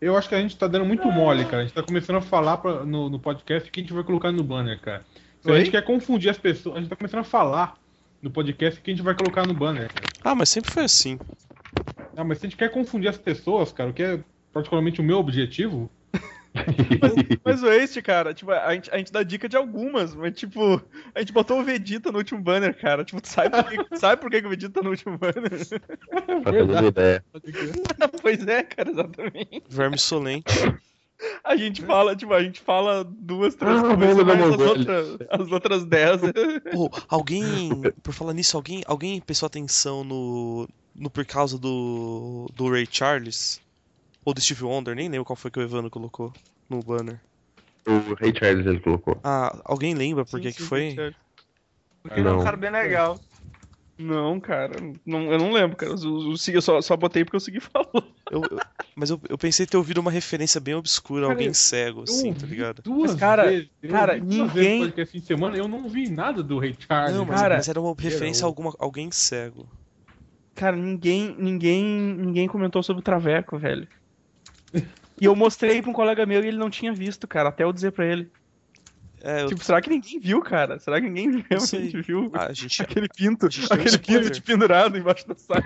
eu acho que a gente tá dando muito mole, cara. A gente tá começando a falar pra, no, no podcast o que a gente vai colocar no banner, cara. Se a Oi? gente quer confundir as pessoas, a gente tá começando a falar no podcast o que a gente vai colocar no banner, cara. Ah, mas sempre foi assim. Ah, mas se a gente quer confundir as pessoas, cara, o que é particularmente o meu objetivo, Mas o Waste, cara, tipo, a gente, a gente dá dica de algumas, mas tipo, a gente botou o Vegeta no último banner, cara. Tipo, tu sabe por que, sabe por que que o Vegeta tá no último banner? Pra ter uma ideia. pois é, cara, exatamente. Verme solente. A gente fala, tipo, a gente fala duas, três Ah, coisas, mas as outras, as outras dez. Pô, alguém. Por falar nisso, alguém, alguém prestou atenção no. no por causa do. do Ray Charles? Ou do Steve Wonder, nem lembro qual foi que o Evandro colocou no banner. O Ray Charles ele colocou. Ah, alguém lembra por que foi? Porque ele é um Não. cara bem legal. Não, cara, não, eu não lembro, cara. Eu, eu, só, só botei porque eu segui falou. Eu- eu- mas eu, eu pensei ter ouvido uma referência bem obscura, Cara, alguém cego, assim, tá ligado? duas Mas, cara, vezes. cara, ouvi duas vezes ninguém- fim de semana eu não vi nada do Ray Charles. Não, mas, cara, mas era uma referência a eu- alguma, alguém cego. Cara, ninguém, ninguém, ninguém comentou sobre o Traveco, velho. E eu mostrei pra um colega meu e ele não tinha visto, cara, até eu dizer pra ele. É, eu, Tipo, será que ninguém viu, cara? Será que ninguém realmente viu? ah, a gente, Aquele pinto, aquele pinto de pendurado embaixo da saia.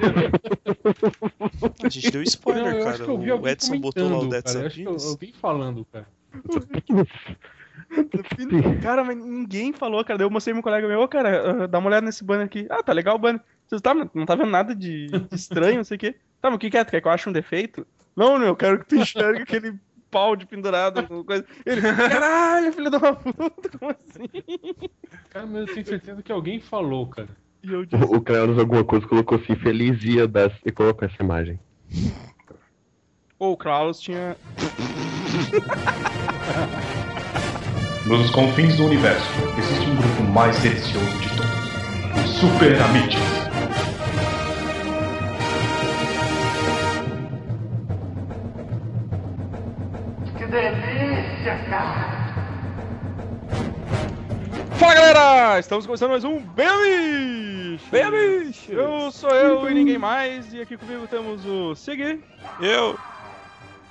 a gente deu spoiler, Não, cara. que eu vi O Edson botou lá o Dead cara. Eu acho que eu, Sapines. alguém falando, cara. Cara, mas ninguém falou, cara. Daí eu mostrei pro meu colega meu, ô, cara, ah, dá uma olhada nesse banner aqui. Ah, tá legal o banner. Você tá, não tá vendo nada de, de estranho, não sei o quê. Tá, mas o que que é? Tu quer que eu ache um defeito? Não, meu, eu quero que tu enxergue aquele pau de pendurado, coisa. Ele, caralho, filho uma puta, como assim? Cara, mas eu tenho certeza que alguém falou, cara. E eu disse, O usou alguma coisa, colocou assim, feliz dia das... e colocou essa imagem. pô, o Kraus tinha. Nos confins do universo, existe um grupo mais delicioso de todos: os Super Amites. Que delícia, cara. Fala galera! Estamos começando mais um Bem Bem, Eu sou eu e ninguém mais, e aqui comigo temos o Sig, Eu! temos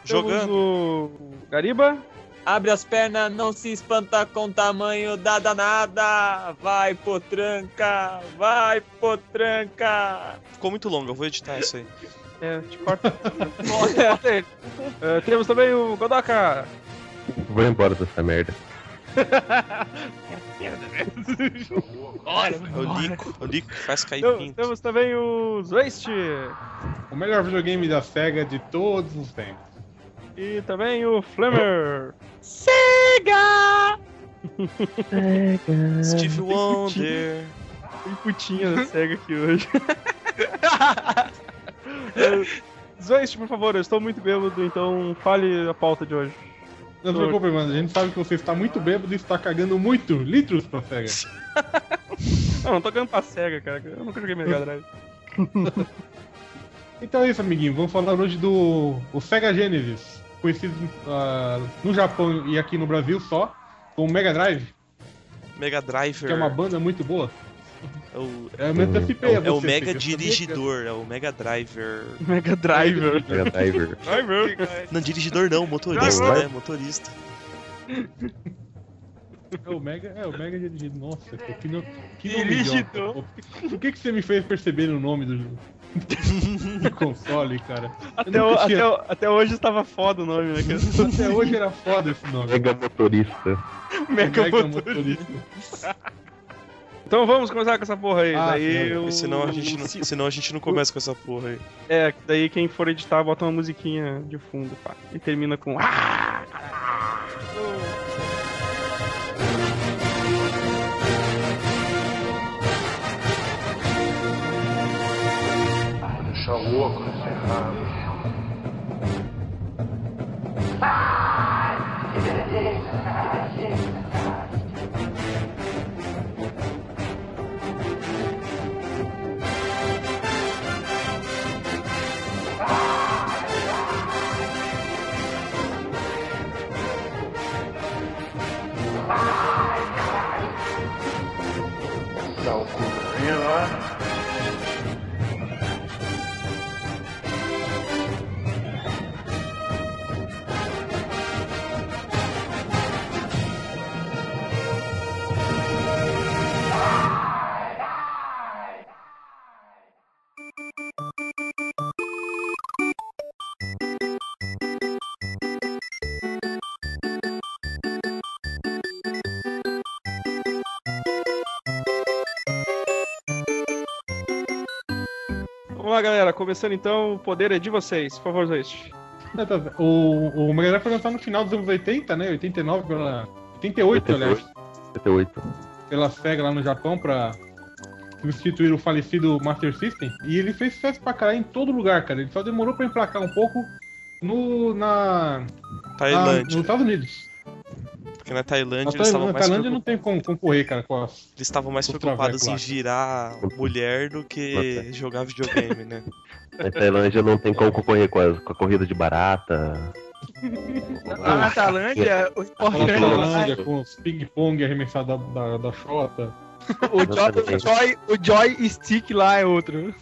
Jogando. o Gariba, Abre as pernas, não se espanta com o tamanho da danada. Vai, potranca, vai, potranca. Ficou muito longo, eu vou editar isso aí. É, te corta. Corta ele. É, temos também o Godoka, Vou embora dessa merda. É o Lico, é o Lico que faz cair Tem- pinto. temos também o Zwaste, O melhor videogame da SEGA de todos os tempos. e também o Flamer. Sega! Steve Wonder. Tem putinha da SEGA aqui hoje. Zwaste, por favor, eu estou muito bêbado, então fale a pauta de hoje. Não se preocupe, mano. A gente sabe que você está muito bêbado e está cagando muito litros pra SEGA. Não, não tô ganhando pra SEGA, cara. Eu nunca joguei Mega Drive. Então é isso, amiguinho. Vamos falar hoje do o Sega Genesis, conhecido ah, no Japão e aqui no Brasil só como Mega Drive, Mega Driver. que é uma banda muito boa. É o, É, a é o você, Mega Felipe. Eu sabia que- Dirigidor, é o Mega Driver. Mega Driver. Mega Driver. Driver. Não, dirigidor não, motorista, né? Motorista. É o Mega, é o Mega Dirigidor. Nossa, que, no, que nome Dirigidor. Por que, que você me fez perceber o nome do, do console, cara? Até, o- tinha- até, o- até hoje estava foda o nome, né? cara? Até hoje era foda esse nome. Mega motorista. Mega, Mega motorista. Então vamos começar com essa porra aí. Ah, daí eu... Senão a, gente não, senão a gente não começa com essa porra aí. É, daí quem for editar bota uma musiquinha de fundo, pá. E termina com. Ah! Deixa louco nesse rabo. Dá galera. Começando então, o poder é de vocês. Por favor, Zoist. É, tá- O, o Mega Drive foi lançado no final dos anos 80, né? 89 pela. 88, aliás. 78. Pela SEGA lá no Japão pra substituir o falecido Master System. E ele fez sucesso pra caralho em todo lugar, cara. Ele só demorou pra emplacar um pouco no. na. na nos Estados Unidos. Porque na Tailândia Na eles estavam mais, Tailândia não tem como concorrer, cara, com as. eles estavam mais os preocupados em girar mulher do que jogar videogame, né? Na Tailândia não tem como concorrer com, as- com a corrida de barata. Lá na Tailândia, o Com a importante Tailândia, com os ping-pong arremessados da, da, da Xota. o, joy, o, joy, o joystick lá é outro.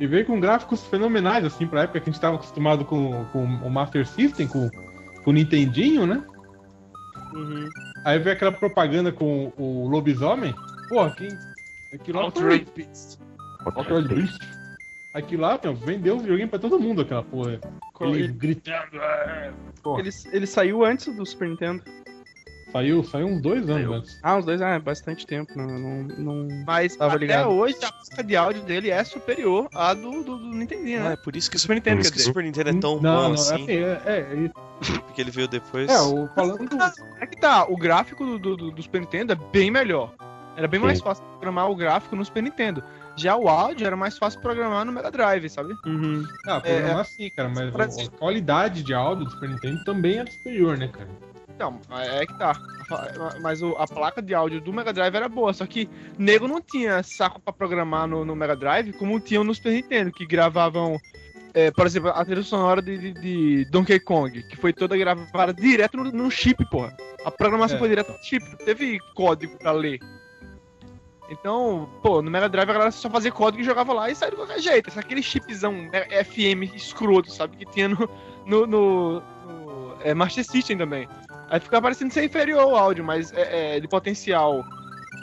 E veio com gráficos fenomenais, assim, pra época que a gente tava acostumado com, com o Master System, com, com o Nintendinho, né? Uhum. Aí veio aquela propaganda com o lobisomem. Pô, quem. Aquilo lá foi... Beast. Aquilo lá, meu, vendeu o videogame pra todo mundo, aquela porra. Ele Ele, gritando. "É". Porra, ele, ele saiu antes do Super Nintendo. Saiu, saiu uns dois anos Saiu. antes. Ah, os dois, ah, é bastante tempo. Não, não, não... Mas Tava até ligado. hoje a música de áudio dele é superior à do, do, do Nintendinho, Ah, né? é por isso que o Super Nintendo, quer dizer. Super Nintendo é tão não, bom não, assim, assim, é, é, é, porque ele veio depois. é, o, falando do, É que tá, o gráfico do, do, do- Super Nintendo é bem melhor. Era bem Sim. mais fácil programar o gráfico no Super Nintendo. Já o áudio era mais fácil programar no Mega Drive, sabe? Uhum. Ah, programar sim, cara, mas a qualidade de áudio do Super Nintendo também é superior, né, cara? Então, é que tá. Mas o- a placa de áudio do Mega Drive era boa, só que nego não tinha saco pra programar no, no Mega Drive como tinham no Super Nintendo, que gravavam, é, por exemplo, a trilha sonora de, de- de Donkey Kong, que foi toda gravada direto no, no chip, porra. A programação É. foi direto no chip, não teve código pra ler. Então, pô, no Mega Drive a galera só fazia código e jogava lá e saía de qualquer jeito. Aquele chipzão é, FM escroto, sabe? Que tinha no, no, no- no, é, Master System também. Aí fica parecendo ser inferior ao áudio, mas é, é, de potencial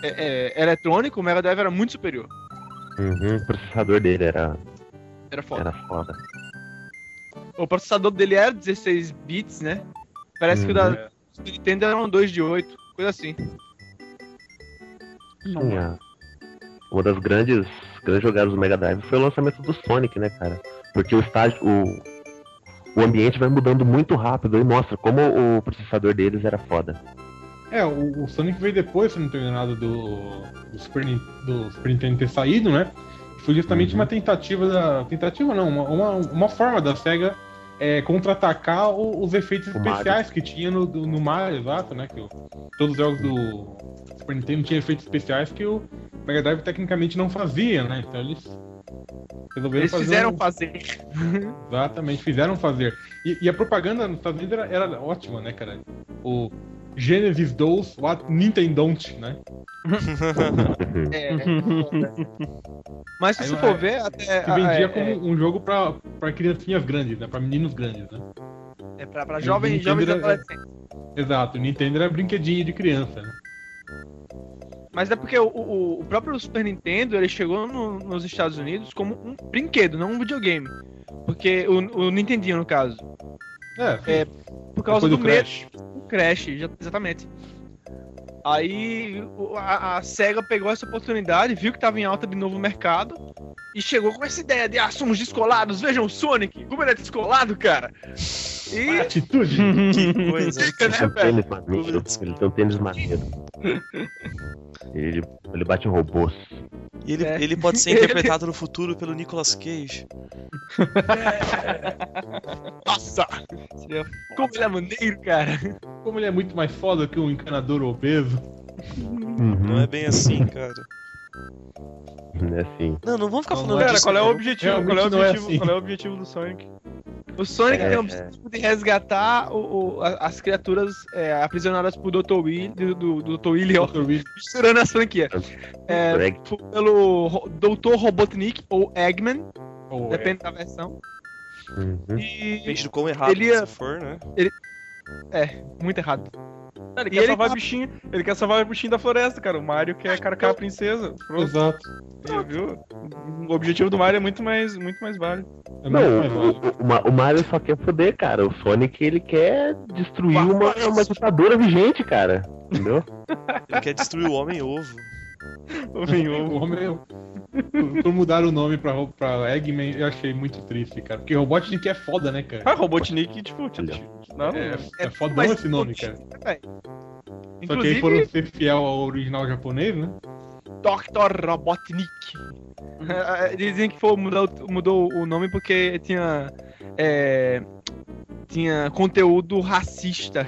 é, é, eletrônico, o Mega Drive era muito superior. Uhum, o processador dele era, Era foda. era foda. O processador dele era 16 bits, né? Parece que o Uhum. da Super Nintendo era um 2 de 8, coisa assim. Tinha. Uma das grandes, grandes jogadas do Mega Drive foi o lançamento do Sonic, né, cara? Porque o estágio. O, o ambiente vai mudando muito rápido e mostra como o processador deles era foda. É, o, o Sonic veio depois, se não tô enganado, do, do, Super, do Super Nintendo ter saído, né? Foi justamente Uhum. uma tentativa da. Tentativa não, uma, uma, uma forma da SEGA é, contra-atacar os efeitos O Mario. especiais que tinha no, do- no Mario, exato, né? Que o- todos os jogos do Super Nintendo tinham efeitos especiais que o Mega Drive tecnicamente não fazia, né? Então eles resolveram Eles fazer fizeram um- fazer. Exatamente, fizeram fazer. E, e a propaganda nos Estados Unidos era, era ótima, né, cara? O Genesis 2, what Nintendon't, né? É, Mas se você for ver, até. Que vendia é, como um jogo pra, pra criancinhas grandes, né? Pra meninos grandes, né? é, é pra, pra jovens, Nintendo jovens era- adolescentes. Exato, o Nintendo era brinquedinho de criança, né? Mas é porque o, o- o próprio Super Nintendo ele chegou no- nos Estados Unidos como um brinquedo, não um videogame. Porque o, o Nintendinho, no caso. É, sim. É, Por causa do, do medo. Crash. O Crash, exatamente. Aí a, a SEGA pegou essa oportunidade, viu que tava em alta de novo o mercado e chegou com essa ideia de ah, somos descolados, vejam o Sonic, como ele é descolado, cara. E Atitude! Que coisa. fica, né, tem um velho? tênis maneiro. Ele tem um tênis maneiro. Ele, ele bate em robôs. E ele, É. ele pode ser interpretado no futuro pelo Nicolas Cage. Nossa! Como ele é maneiro, cara. Como ele é muito mais foda que um encanador obeso. Não é bem assim, cara. Não é assim. Não, não vamos ficar falando Cara, disso. qual é o objetivo? Qual é o é objetivo, assim. qual é o objetivo do Sonic? O Sonic É, tem o é. objetivo de resgatar o- o- as criaturas é, aprisionadas por Dr. Will, do, do, do Dr. Willy, ó, Dr. Reed. misturando as franquias. É, pelo Dr. Robotnik ou Eggman, Oh, depende da versão. Uhum. E Depende do quão errado Ele você for, né? é muito errado. Ele E quer ele salvar tá- o bichinho. Ele quer salvar o bichinho da floresta, cara. O Mario quer carcar a princesa. Pronto, Exato. viu? O objetivo do Mario é muito mais, muito mais válido. É mais Não, válido. o, o, o Mario só quer foder, cara. O Sonic, ele quer destruir uma, uma ditadura vigente, cara. Entendeu? Ele quer destruir o homem ovo. O- homem. Por mudar o nome pra, pra Eggman, eu achei muito triste, cara. Porque Robotnik é foda, né, cara? Ah, Robotnik, tipo, tipo, não, É, é fodão Mas, esse nome, cara. Só que aí foram ser fiel ao original japonês, né? Dr. Robotnik. Dizem que foi, mudou, mudou o nome porque tinha. é, tinha conteúdo racista.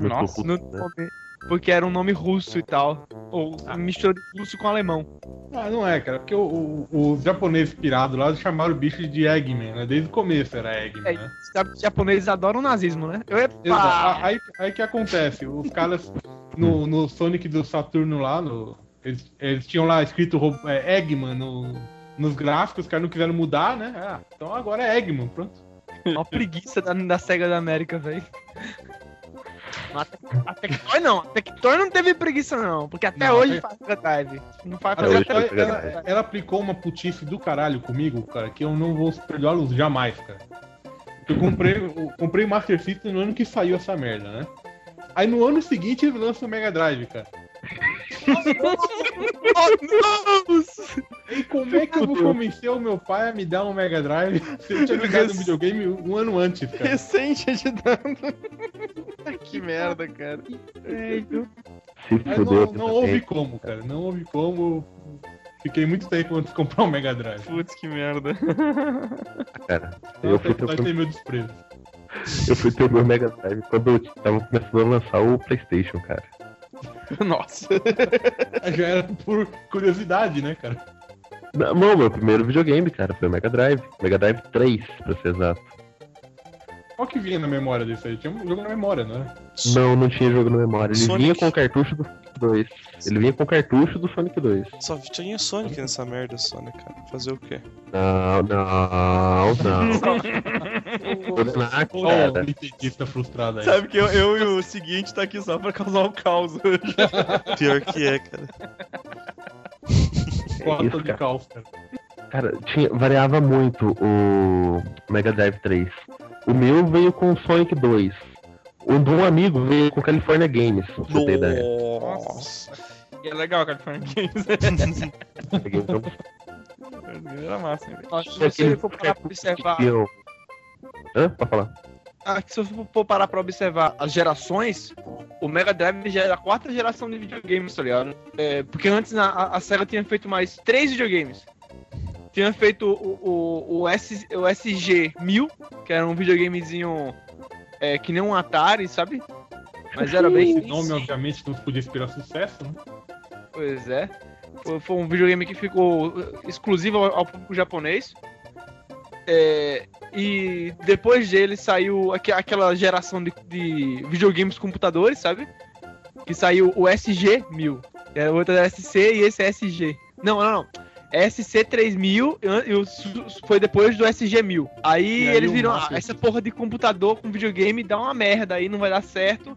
No Nossa, no né? nome, porque era um nome russo e tal. Ou mistura de russo com alemão. Ah, não é, cara. Porque o, o, os japoneses pirados lá chamaram o bicho de Eggman, né? Desde o começo era Eggman, É, né? os japoneses adoram o nazismo, né? Eu! Aí, aí que acontece, os caras no, no Sonic do Saturno lá, no- eles, eles tinham lá escrito é, Eggman no- nos gráficos, os caras não quiseram mudar, né? Ah, então agora é Eggman, pronto. Uma preguiça da, da SEGA da América, velho. A Tectoy não, a Tectoy não teve preguiça não, porque até Não, hoje é- faz Drive. Não faz Até hoje ela, Mega ela, Drive. ela aplicou uma putice do caralho comigo, cara, que eu não vou perdoá-los jamais, cara. Eu comprei, eu comprei Master System no ano que saiu essa merda, né? Aí no ano seguinte ele lança o Mega Drive, cara. Nossa! E como é que eu vou convencer o meu pai a me dar um Mega Drive se eu tinha jogado um videogame um ano antes, cara? recente ajudando. que merda, cara. Fudeu. não, não houve como, cara. Não houve como. Fiquei muito tempo antes de comprar um Mega Drive. Putz, que merda. cara. Eu fui, ter, Vai ter meu desprezo. eu fui ter meu Mega Drive quando eu tava começando a lançar o Playstation, cara. Nossa. Já era por curiosidade, né, cara? Não, não, meu primeiro videogame, cara, foi o Mega Drive. Mega Drive 3, pra ser exato. Qual que vinha na memória desse aí? Tinha um jogo na memória, não era? Não, não tinha jogo na memória. Ele Sonic. vinha com o cartucho do Sonic 2. Ele vinha com o cartucho do Sonic 2. Só tinha Sonic nessa merda só, né, cara? Fazer o quê? Não, não, não. O cara. nintendista frustrado aí. Sabe que eu, eu e o seguinte tá aqui só pra causar um caos hoje. Pior que é, cara. Cota isso, de cara. caos, cara. Cara, tinha, variava muito o Mega Drive 3. O meu veio com o Sonic 2. O de um amigo veio com California Games, pra você ter ideia. Nossa. E é legal, California Games. Um Era massa, hein. Nossa, se você for parar pra observar. eu- Hã? Pode falar. Ah, se você for parar pra observar as gerações, o Mega Drive já era a quarta geração de videogames, tá ligado? É, porque antes a, a- a Sega tinha feito mais três videogames. Tinha feito o, o, o, S, o SG-1000, que era um videogamezinho é, que nem um Atari, sabe? Mas era bem. Esse nome, obviamente, não podia inspirar sucesso, né? Pois é. Foi, foi um videogame que ficou exclusivo ao, ao público japonês. É, e depois dele saiu aque- aquela geração de, de videogames computadores, sabe? Que saiu o SG-1000. Era o outro era SC e esse é SG. Não, não, não. SC3000 e o foi depois do SG-1000. Aí, aí eles viram, ah, essa porra de computador com videogame dá uma merda aí, não vai dar certo.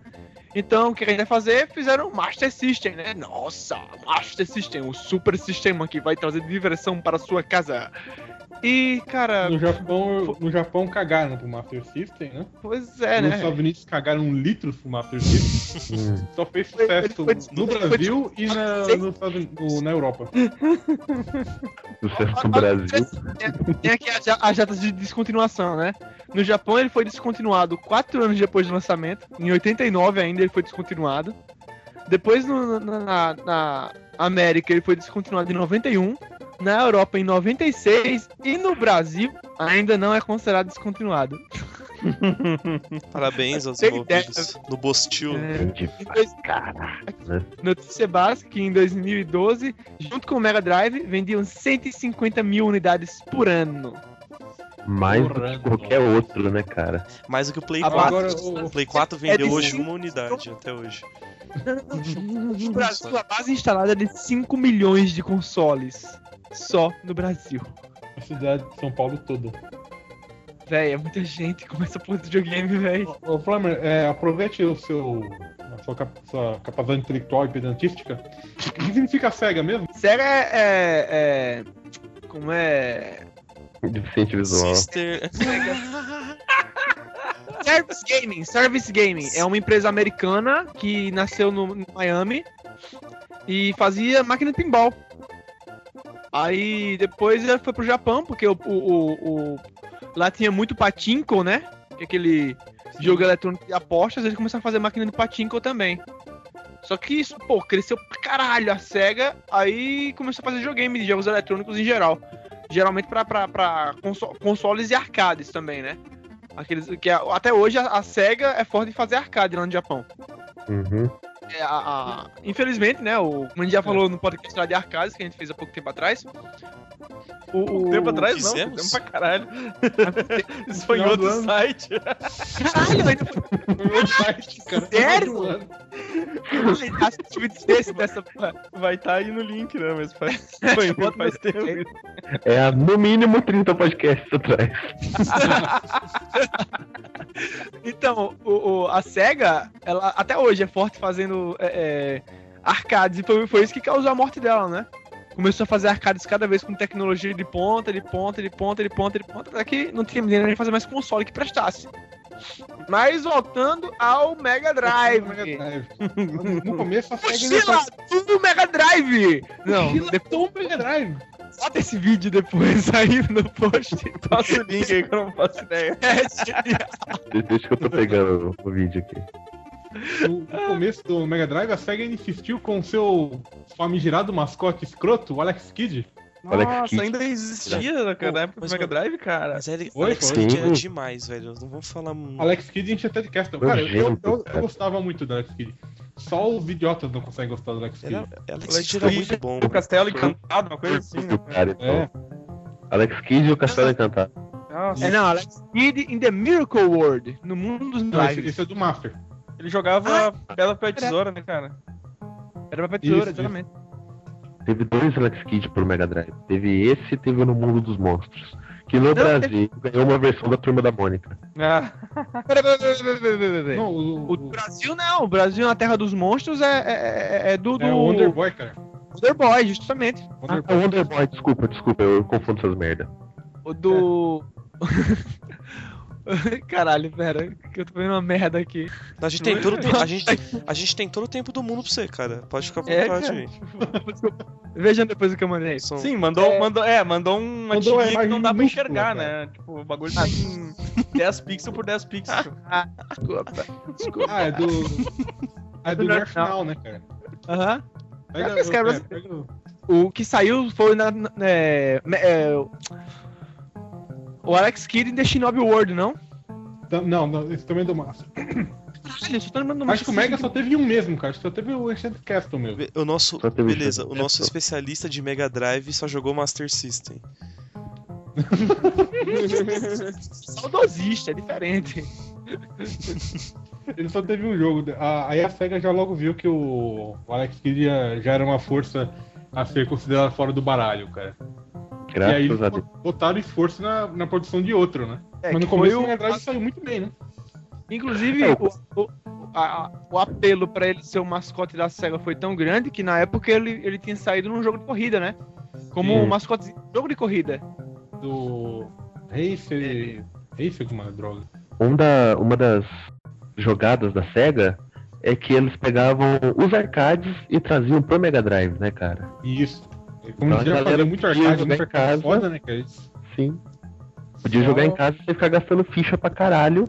Então, o que a gente vai fazer? Fizeram o Master System, né? Nossa, Master System, o super sistema que vai trazer diversão para a sua casa. E, cara, No Japão, no Japão cagaram pro Master System, né? pois é, Nos né? Estados Unidos cagaram um litro pro Master System. Só fez sucesso foi- no Brasil e na, Unidos- no- na Europa. Sucesso do Brasil. Tem aqui as, as datas de descontinuação, né? No Japão ele foi descontinuado 4 anos depois do lançamento. Em 89 ainda ele foi descontinuado. Depois no- na- na América ele foi descontinuado em 91. Na Europa em 96. E no Brasil ainda não é considerado descontinuado. Parabéns aos envolvidos. No Bostil. É, dois-. Notícia básica que em 2012, junto com o Mega Drive, vendiam 150 mil unidades por ano. Mais do que qualquer outro, né, cara? Mais do que o Play Ah, 4. agora o- O Play 4 vendeu de hoje uma unidade até hoje. No Brasil, a base instalada é de 5 milhões de consoles. Só no Brasil. A cidade de São Paulo toda. Véi, é muita gente com essa porra de videogame, véi. Ô, ô, Flamer, é, aproveite o seu, a sua, cap- sua capacidade intelectual e pedantística. O que significa SEGA mesmo? Sega é, é, é- Como é. Deficiente visual. Sister. Service Gaming. Service Gaming é uma empresa americana que nasceu no, no Miami. E fazia máquina de pinball. Aí depois ele foi pro Japão, porque o, o, o- lá tinha muito patinko, né? Que aquele jogo eletrônico de apostas, ele começou a fazer máquina de patinko também. Só que isso, pô, cresceu pra caralho a SEGA, aí começou a fazer videogame de jogos eletrônicos em geral. Geralmente pra, pra, pra conso- consoles e arcades também, né? Aqueles, que até hoje a, a SEGA é forte em fazer arcade lá no Japão. Uhum. É, a- a- infelizmente, né? O, como a gente já falou no podcast lá de arcades que a gente fez há pouco tempo atrás. O, o- Tempo atrás, não. fizemos? Tempo pra caralho. Isso foi em outro ano. site. Caralho, foi Meu site, cara. Sério? Do ano. assistimento desse, dessa. Vai estar aí no link, né? Mas faz, foi, faz tempo. É há, no mínimo 30 podcasts atrás. Então, o, o- a SEGA, ela até hoje é forte fazendo é, é, arcades, e foi, foi isso que causou a morte dela, né? Começou a fazer arcades cada vez com tecnologia de ponta, de ponta, de ponta, de ponta, de ponta, até que não tinha nem fazer mais console que prestasse. Mas voltando ao Mega Drive. Mega Drive. No começo a SEGA Mochila do Mega Drive! Não, Mochila depois do Mega Drive. bota esse vídeo depois aí no post. Passa o link aí que eu não faço ideia. É genial. Deixa que eu tô pegando o vídeo aqui. No, no começo do Mega Drive, a SEGA insistiu com o seu famigerado mascote escroto, o Alex Kidd. Alex Nossa, Kidd. ainda existia na Pô, época do Mega Drive, cara. Mas ele, Foi, Alex foi. Kidd era demais, velho. Não vamos falar. Alex Kidd a gente até de cast. Cara, eu, eu, eu, gostava muito do Alex Kidd. Só os idiotas não conseguem gostar do Alex Kidd. Era, Alex Alex Kidd era muito bom. O Castelo Encantado, uma coisa assim, né? Cara, então. É. Alex Kidd e o Castelo Encantado. Nossa, É, não, Alex Kidd in the Miracle World, no mundo dos Não, esse, milagres. esse é do Master. Ele jogava Bela Pé Tesoura, né, cara? Era pra tesoura, Isso, exatamente. Teve dois Alex Kidd pro Mega Drive. Teve esse e teve o no Mundo dos Monstros. Que no Brasil ganhou uma versão da Turma da Mônica. Ah. Não, o, O o, Brasil não, o Brasil na Terra dos Monstros é, é, é- é do, do é o Wonder Boy, cara. Wonder Boy, justamente. Wonder Ah, o Wonder Boy, desculpa, desculpa, eu confundo essas merda. O do. Caralho, pera, que eu tô vendo uma merda aqui. A gente, tem todo, a, gente, a gente tem todo o tempo do mundo pra você, cara. Pode ficar à É, vontade. Vejam depois o que eu mandei. São- sim, mandou, É. mandou, é, mandou uma Mandou uma que não dá pra enxergar, cara. né? Tipo, o bagulho tem 10 pixels por 10 pixels. Desculpa. Desculpa. Ah, é do. É do Now, né, cara? Aham. Pega, Esse cara é, pega o- O que saiu foi na. na- é, é, o Alex Kidd em The Shinobi World, não? Tam- Não, não, esse também é do Master. Caralho, eu só tô lembrando do Acho que o Mega só teve um mesmo, cara. Só teve o Enchanted Castle mesmo. O nosso, beleza, o nosso especialista de Mega Drive só jogou Master System. Saudosista, é diferente. Ele só teve um jogo. Aí a SEGA já logo viu que o, Alex Kidd já, já era uma força a ser considerada fora do baralho, cara. E aí Graças a eles Deus. botaram esforço na, na produção de outro, né? É, Mas no começo o Mega Drive saiu muito bem, né? Inclusive, É, o, o, a- o apelo pra ele ser o mascote da SEGA foi tão grande que na época ele, ele tinha saído num jogo de corrida, né? Como Sim. um mascote de jogo de corrida. Do Racer. Racer com uma droga. Um da, uma das jogadas da SEGA é que eles pegavam os arcades e traziam pro Mega Drive, né, cara? Isso. Como Então, eles a já galera faziam muito arcade, muito em arcade casa. foda, né, cara? Eles- Sim. Podia jogar em casa e ficar gastando ficha pra caralho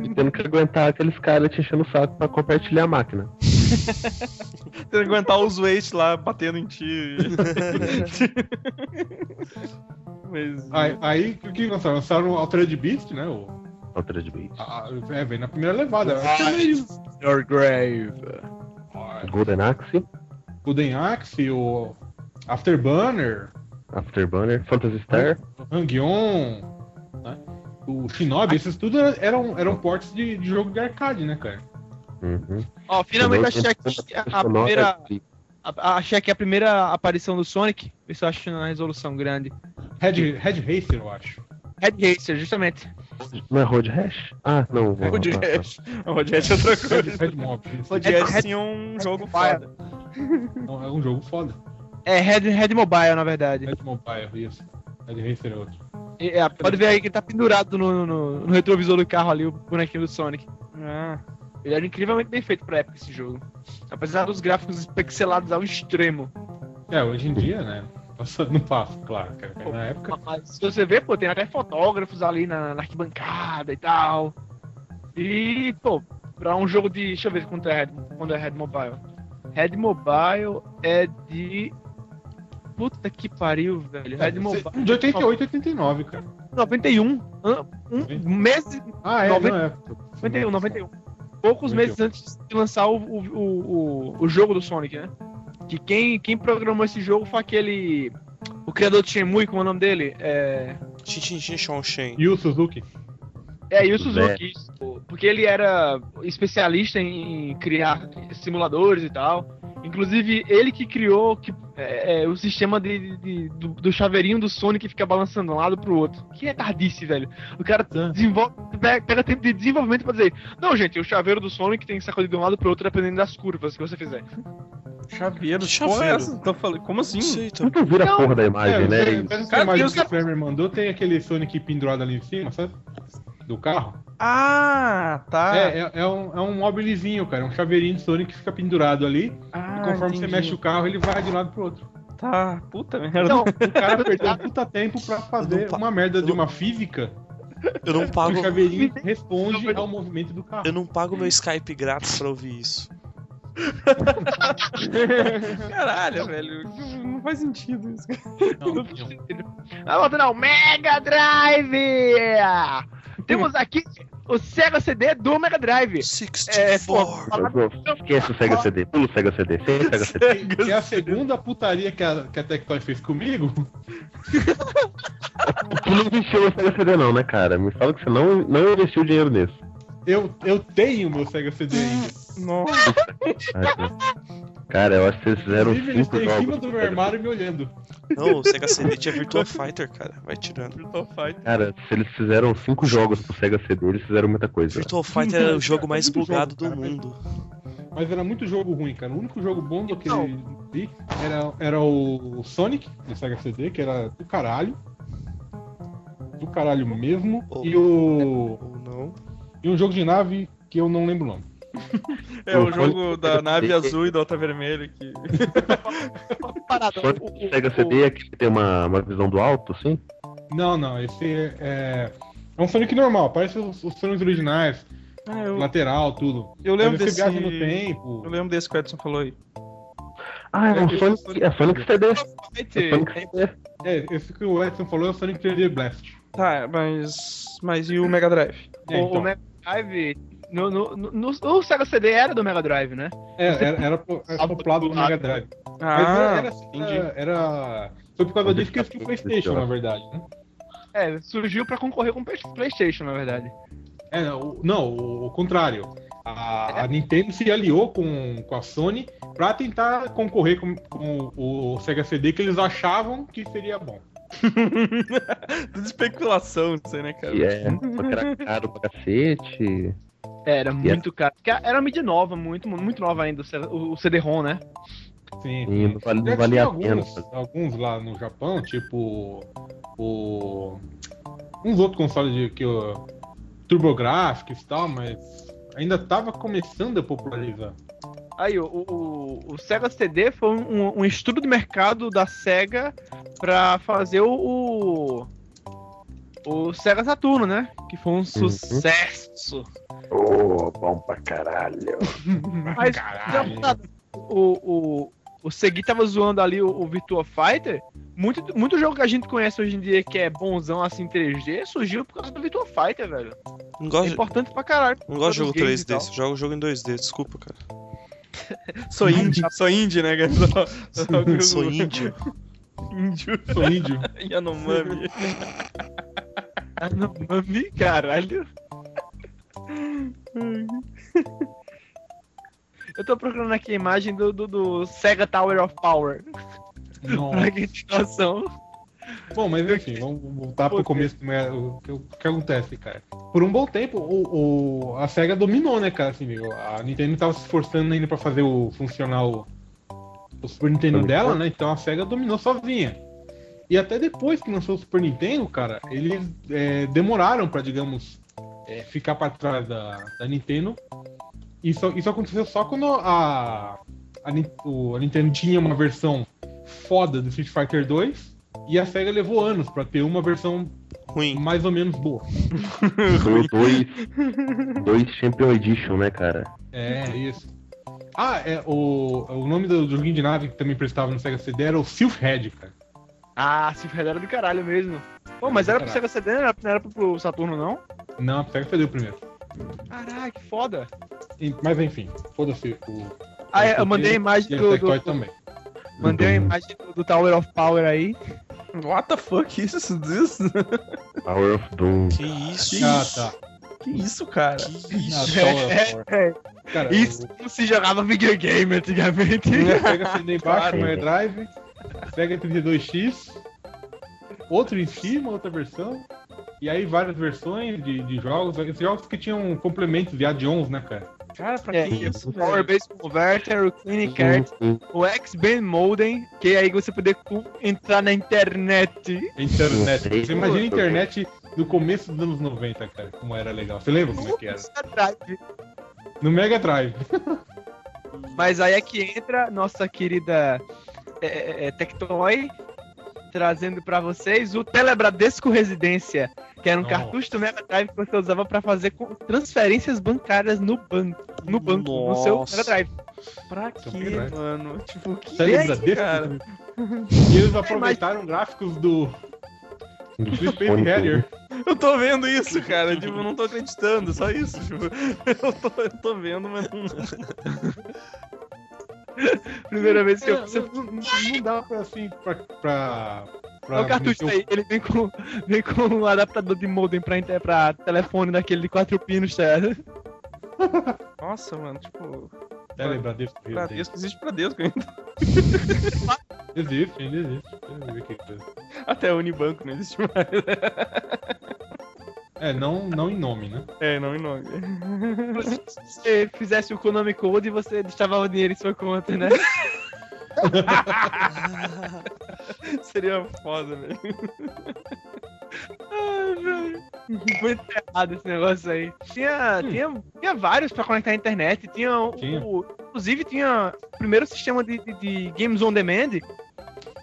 e tendo que aguentar aqueles caras te enchendo o saco pra compartilhar a máquina. Tem que aguentar os waste lá batendo em ti. Mas. Aí, aí o que lançaram? Lançaram o Altered Beast, né? O, Altered Beast. a- a- é, veio na primeira levada. Que é Your grave. Golden Axe, Golden Axe, o Afterburner, Afterburner, Phantasy Star. Hang-On, né? o Shinobi, esses tudo eram, eram portes de, de jogo de arcade, né, cara? Uhum. Ó, finalmente achei aqui a, primeira. de- a- achei aqui a primeira aparição do Sonic. Vê se eu acho na resolução grande. Red, Red Racer, eu acho. Red Racer, justamente. Não é Road Rash? Ah, não. Road ah, ah, Rash. Road Rash é outra Red, coisa. Red Mob. isso. Road Rash tinha um jogo foda. Não, É um jogo foda. É, Red, Red Mobile, na verdade. Red Mobile, isso. Red Racer é outro. E, é, pode ver aí que ele tá pendurado no, no, no retrovisor do carro ali, o bonequinho do Sonic. Ah. Ele era incrivelmente bem feito pra época esse jogo. Apesar dos gráficos pixelados ao extremo. É, hoje em dia, né? Passa- Não passa, claro, cara. mas Na época. Mas se você vê, pô, tem até fotógrafos ali na, na arquibancada e tal. E, pô, pra um jogo de. Deixa eu ver quanto é Red, quando é Red Mobile. Red Mobile é de. Puta que pariu, velho. Red Mobile. De 88 a 89, cara. 91. Um, um mês. Ah, é, 90 não é. 91, 91. Poucos 91. meses antes de lançar o, o, o, o, jogo do Sonic, né? Que quem, quem programou esse jogo foi aquele. O criador de Shenmue, como é o nome dele? É. Xin, xin, xin, xon, shen. E o Suzuki? É, e o Suzuki, porque ele era especialista em criar simuladores e tal. Inclusive, ele que criou que, é, é, o sistema de, de- do, do chaveirinho do Sonic que fica balançando de um lado pro outro. Que é tardice, velho. O cara desenvolve, pega, pega tempo de desenvolvimento pra dizer: Não, gente, o chaveiro do Sonic tem que sacudir de um lado pro outro dependendo das curvas que você fizer. Chaveiro, Que porra é chaveiro? essa? Falando, como assim? Não sei, então. Nunca vira a porra da É, imagem, né? Parece que Cara, a imagem que o Kramer mandou tem aquele Sonic pendurado ali em cima, sabe? Do carro. Ah, tá. É, é, é um, é um mobilizinho, cara. Um chaveirinho de Sonic que fica pendurado ali. Ah, e conforme você entendi. mexe o carro, ele vai de um lado pro outro. Tá, puta merda. Não, O cara perdeu um puta tempo pra fazer pa- uma merda de uma física. Eu não pago. O chaveirinho responde ao movimento do carro. Eu não pago meu Skype grátis pra ouvir isso. Caralho, velho. Não faz sentido isso. Não, não. Vai voltando ao Mega Drive! Temos aqui o Sega CD do Mega Drive. 64. falar- Eu- Esquece o Sega CD, pula o Sega CD, sem Sega CD. Que é a segunda putaria que a, que a Tectoy fez comigo. Tu não investiu no Sega CD não, né, cara? Me fala que você não, não investiu dinheiro nisso. Eu, eu tenho meu Sega CD ainda. Nossa. Cara, eu acho que vocês fizeram Inclusive, cinco está em jogos. cima do meu armário me olhando. Não, o Sega CD tinha Virtua Fighter, cara. Vai tirando. Virtual Fighter. Cara, se eles fizeram cinco jogos pro Sega CD, eles fizeram muita coisa. Virtual Fighter era o jogo mais bugado do cara, mundo. Mas era muito jogo ruim, cara. O único jogo bom daquele Não. vi era, era o Sonic, do Sega CD, que era do caralho. Do caralho mesmo. Oh. E o. Não. E um jogo de nave que eu não lembro o nome. É o jogo da nave azul e da outra vermelha que. Parada. Sonic O- Sega CD é que tem uma, uma visão do alto, assim? Não, não, esse é. É um Sonic normal, parece os, os Sonics originais, Ah, eu, lateral, tudo. eu lembro desse. viaja no tempo. Eu lembro desse que o Edson falou aí. Ah, é um É, Sonic, é Sonic CD. É Sonic- CD. É, esse que o Edson falou é o Sonic 3D Blast. Tá, mas. Mas e o Mega Drive? É, então. o Mega Drive. No, no, no, no- o Sega CD era do Mega Drive, né? É, era, era, era acoplado no Mega Drive. Mas Ah, era, entendi. era, era- Foi por causa disso que eu tinha o Playstation, na verdade, né? É, surgiu pra concorrer com o Play- PlayStation, na verdade. É, não, o- não, o, o contrário. A, a Nintendo se aliou com, com a Sony pra tentar concorrer com, com o Sega CD que eles achavam que seria bom. Tudo especulação isso aí, né, cara? É, só que era caro pra cacete. Era muito caro. Porque Era uma mídia nova, muito, muito nova ainda, o CD-ROM, né? Sim, E sim. não, vale- não valia a pena. alguns, alguns lá no Japão, tipo o uns outros consoles de que o TurboGrafx e tal, mas ainda tava começando a popularizar. Aí, o, o, o Sega CD foi um, um estudo de mercado da Sega pra fazer o, o, Sega Saturno, né? Que foi um sucesso. Ô, bom pra caralho. Mas Caralho. já- o, o, o Segui tava zoando ali o, o Virtua Fighter. Muito, muito jogo que a gente conhece hoje em dia que é bonzão assim em 3D surgiu por causa do Virtua Fighter, velho. Não É gosto, importante pra caralho. não gosto de jogo Todos os games e 3D, tal. jogo jogo em 2D, desculpa, cara. Sou indie, sou indie, né, cara? Só- só- Sou índio. índio. Sou índio. Yanomami. Yanomami, caralho. Eu tô procurando aqui a imagem do, do, do Sega Tower of Power. Nossa. Pra que situação. Bom, mas enfim, vamos voltar pro começo do o que, o que acontece, cara. Por um bom tempo, o, o- a SEGA dominou, né, cara? Assim, a Nintendo tava se esforçando ainda pra fazer o funcionar o, o Super Nintendo dela, né? Então a SEGA dominou sozinha. E até depois que lançou o Super Nintendo, cara, eles é, demoraram pra, digamos, é, ficar pra trás da, da Nintendo isso, isso aconteceu só quando a, a, a Nintendo tinha uma versão foda do Street Fighter 2 e a SEGA levou anos pra ter uma versão Ruim. mais ou menos boa. Foi 2 dois Champion Edition, né, cara? É, isso. Ah, é, o, o nome do joguinho de nave que também prestava no Sega CD era o Silphhead, cara. Ah, se era do caralho mesmo. Pô, mas era pro. Sega CD, não era, não era pro Saturno, não? Não, a SEGA CD o primeiro. Caralho, que foda. E- Mas enfim, foda-se o. Ah, é, eu mandei a imagem do, do- também. Mandei a imagem do, do Tower of Power aí. What the fuck isso? isso? Power of Doom. Que isso? Ah, tá. Que isso, cara? Que Ah, isso? Tower. É, Cara, Isso não se jogava videogame antigamente. o Sega CD embaixo, Claro. Mega Drive, Sega 32X, outro em cima, outra versão. E aí várias versões de, de jogos. Esses jogos que tinham complementos de add-ons, né, cara? Cara, pra É, que isso, Power? Base Converter, o Clean Cart, Sim, o X-Band Modem, que aí você poder entrar na internet. Internet. Você imagina a internet no começo dos anos 90, cara, como era legal. Você lembra como é que era? Drive. No Mega Drive. Mas aí é que entra nossa querida é, é, é, Tectoy trazendo pra vocês o Telebradesco Residência, que era um Nossa. cartucho do Mega Drive que você usava pra fazer transferências bancárias no banco, no banco, no seu Nossa. Mega Drive. Pra quê, mano? Tipo, que Telebradesco, é isso, cara? E eles aproveitaram gráficos do, do Harrier. Eu tô vendo isso, cara. Tipo, eu não tô acreditando, só isso. Tipo, eu tô, eu tô vendo, mas não. Primeira vez que É, eu. não, não- não dá pra assim, pra. pra, pra Olha o cartucho meter aí, ele vem com, vem com um adaptador de modem pra, inter- pra telefone daquele de quatro pinos, tá? Nossa, mano, tipo, Telebradesco. Bradesco existe Bradesco ainda. Existe, ainda existe. Deixa eu ver que coisa. Até Unibanco não existe mais. É, não, não em nome, né? É, não em nome. Se você fizesse o Konami Code, você deixava o dinheiro em sua conta, né? Seria foda, velho. Ai, velho. Muito errado esse negócio aí. Tinha, tinha, tinha vários pra conectar à internet. Tinha, Tinha. o- inclusive, tinha o primeiro sistema de, de- de Games on Demand.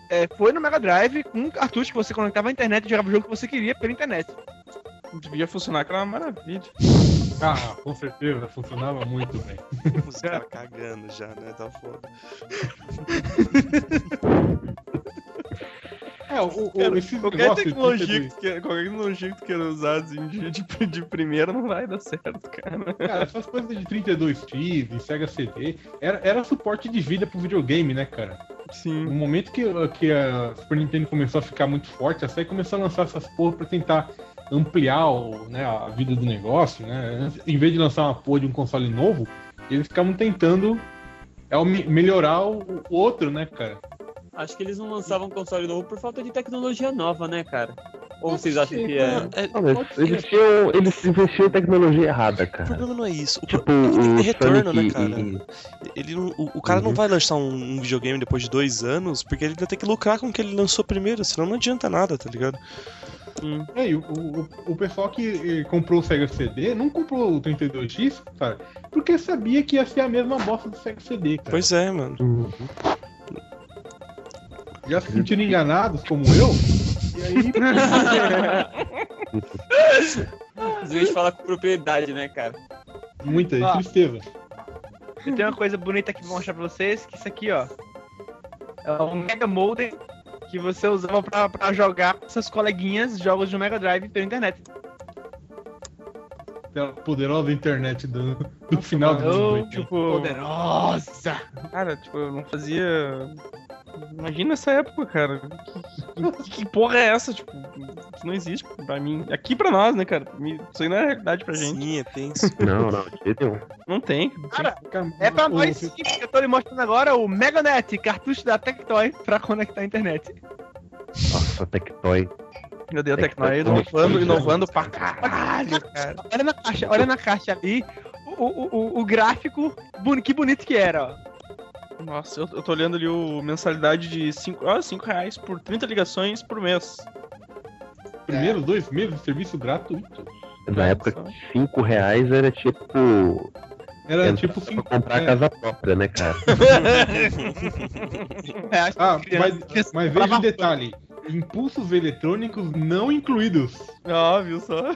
é, foi no Mega Drive com um cartucho que você conectava à internet e jogava o jogo que você queria pela internet. Devia funcionar, que era uma maravilha. Ah, com certeza, funcionava muito bem. Os caras cagando já, né? Tá foda. É, o, o, Cara, esse qualquer negócio tecnologia, 32 que, tu queira- qualquer tecnologia que tu queira usar assim, de, de, de primeira não vai dar certo, cara. Cara, essas coisas de 32X, de Sega CD, era, era suporte de vida pro videogame, né, cara? Sim. No momento que, que a Super Nintendo começou a ficar muito forte, a SEGA começou a lançar essas porra pra tentar ampliar o, né, a vida do negócio, né? Em vez de lançar uma porra de um console novo, eles ficavam tentando é, o me- melhorar o, o outro, né, cara? Acho que eles não lançavam console novo por falta de tecnologia nova, né, cara? Ou vocês acham que é. É, Não, eles, tinham, eles investiam em tecnologia errada, o cara. problema não é isso. O Tipo, problema tem que o ter retorno, Sonic né, cara? e- Ele não- o, o cara não Uhum. vai lançar um, um videogame depois de dois anos, porque ele vai ter que lucrar com o que ele lançou primeiro, senão não adianta nada, tá ligado? É, e o, o, o pessoal que eh, comprou o Sega CD não comprou o 32X, cara, porque sabia que ia ser a mesma bosta do Sega CD, cara. Pois é, mano. Uhum. Já se sentiram enganados, como eu, e aí Às vezes fala com propriedade, né, cara? muita Ah. tristeza. Eu tenho uma coisa bonita aqui pra mostrar pra vocês, que isso aqui, ó. É um Mega Modem que você usava pra, pra jogar com seus coleguinhas jogos de Mega Drive pela internet. Aquela poderosa internet do, do final dos anos Oh, 80. Tipo, Poderosa! cara, tipo, eu não fazia. Imagina essa época, cara. Que, que- porra é essa? Tipo, isso não existe pra mim. Aqui pra nós, né, cara? Me- Isso aí não é realidade pra gente. Sim, é tenso. Não, não, de jeito nenhum. Não tem. Cara, é pra nós sim, porque eu tô lhe mostrando agora o Meganet, cartucho da Tectoy pra conectar a internet. Nossa, Tectoy. Meu Deus, É Tecnoy tá inovando, inovando pra caralho, cara. Olha na caixa, olha na caixa ali o, o, o, o gráfico, que bonito que era, ó. Nossa, eu, eu tô olhando ali o mensalidade de 5 ah, cinco reais por 30 ligações por mês. Primeiros dois meses de serviço gratuito. Na época, 5 reais era tipo Era Entra tipo pra cinco. comprar é. casa própria, né, cara? É, Ah, mas, mas veja um detalhe: impulsos eletrônicos não incluídos. Ó, viu só?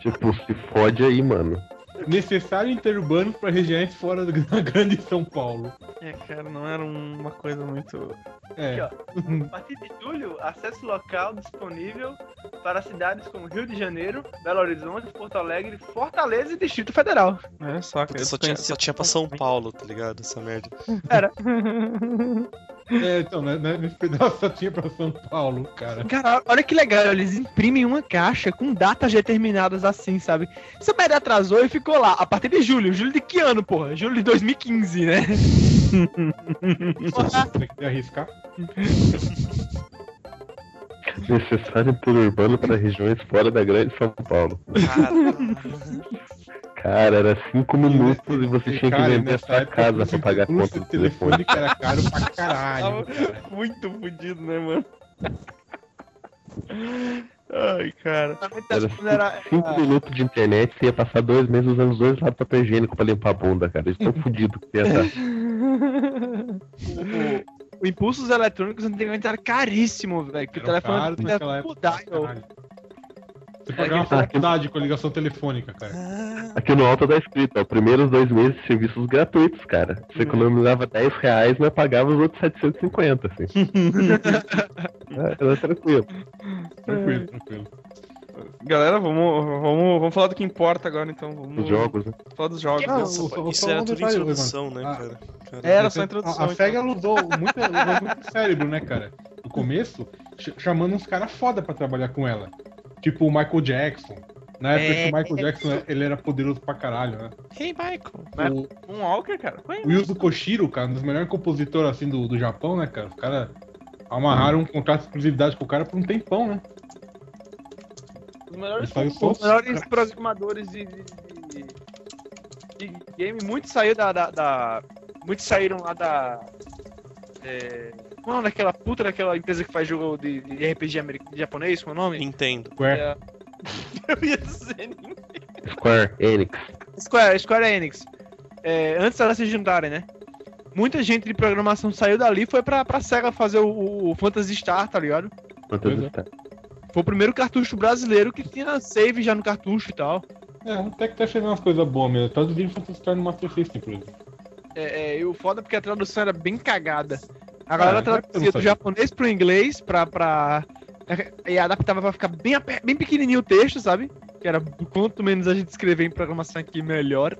tipo, se fode aí, mano. Necessário interurbanos para regiões fora do- da grande São Paulo. É, cara, não era um- uma coisa muito. É. Aqui, A partir de julho, acesso local disponível para cidades como Rio de Janeiro, Belo Horizonte, Porto Alegre, Fortaleza e Distrito Federal. É, só que Puta, eu só, tinha, só tinha pra São Paulo, tá ligado? Essa merda. É, então, né, né, nesse pedaço só tinha pra São Paulo, cara. Cara, olha que legal, eles imprimem uma caixa com datas determinadas assim, sabe? Essa merda atrasou e ficou lá, a partir de julho. Julho de que ano, porra? Julho de 2015, né? Você quer arriscar? Necessário interurbano para regiões fora da grande São Paulo. Cara, era cinco minutos e você tinha que Cara, vender a sua casa pra pagar a conta do telefone. telefônico era caro pra caralho, cara. Muito fudido, né, mano? Ai, cara. Era Quando era- cinco, cinco minutos de internet, você ia passar dois meses usando dois lados de papel higiênico pra limpar a bunda, cara. Eles tão fudidos que ia estar. o, o impulsos eletrônicos antigamente era caríssimo, velho. Que o Era telefone caro era época. Pagava uma faculdade com ligação telefônica, cara. Aqui no alto tá escrito, ó, primeiros dois meses de serviços gratuitos, cara. Você economizava 10 reais, mas pagava os outros 750, assim. é, era tranquilo. Tranquilo, tranquilo. Galera, vamos, vamos, vamos falar do que importa agora, então. Vamos Os jogos, né? falar dos jogos. Não, Nossa, o- o- isso era tudo detalhe, introdução, né, Ah. cara? Cara, Era só a A, introdução. a SEGA ela usou muito, muito cérebro, né, cara? No começo, ch- chamando uns caras foda pra trabalhar com ela. Tipo o Michael Jackson. Na época É. que o Michael Jackson ele era poderoso pra caralho, né? Hey, Michael. O, Um Walker, cara. Foi. o Yuzo Koshiro, cara, um dos melhores compositores assim do, do Japão, né, cara? Os caras amarraram um contrato de exclusividade com o cara por um tempão, né? Os melhores, os melhores programadores de, de, de- de game, muitos saíram da, da, da- Muitos saíram lá da. É, qual é o nome daquela puta daquela empresa que faz jogo de, de RPG americano, japonês? Qual é o nome? Nintendo. Ué, É, eu ia dizer Square Enix. Square, Square Enix. É, antes delas se juntarem, né? Muita gente de programação saiu dali e foi pra, pra SEGA fazer o, o Phantasy Star, tá ligado? Pois é. está? Foi o primeiro cartucho brasileiro que tinha save já no cartucho e tal. é, até que tá chegando umas coisas boas mesmo. Traduziram Phantasy Star no Master System, inclusive. É, é, e o foda é porque a tradução era bem cagada. A galera Ah, traduzia do japonês pro inglês pra. pra e adaptava pra ficar bem, bem pequenininho o texto, sabe? Que era quanto menos a gente escrever em programação aqui, melhor.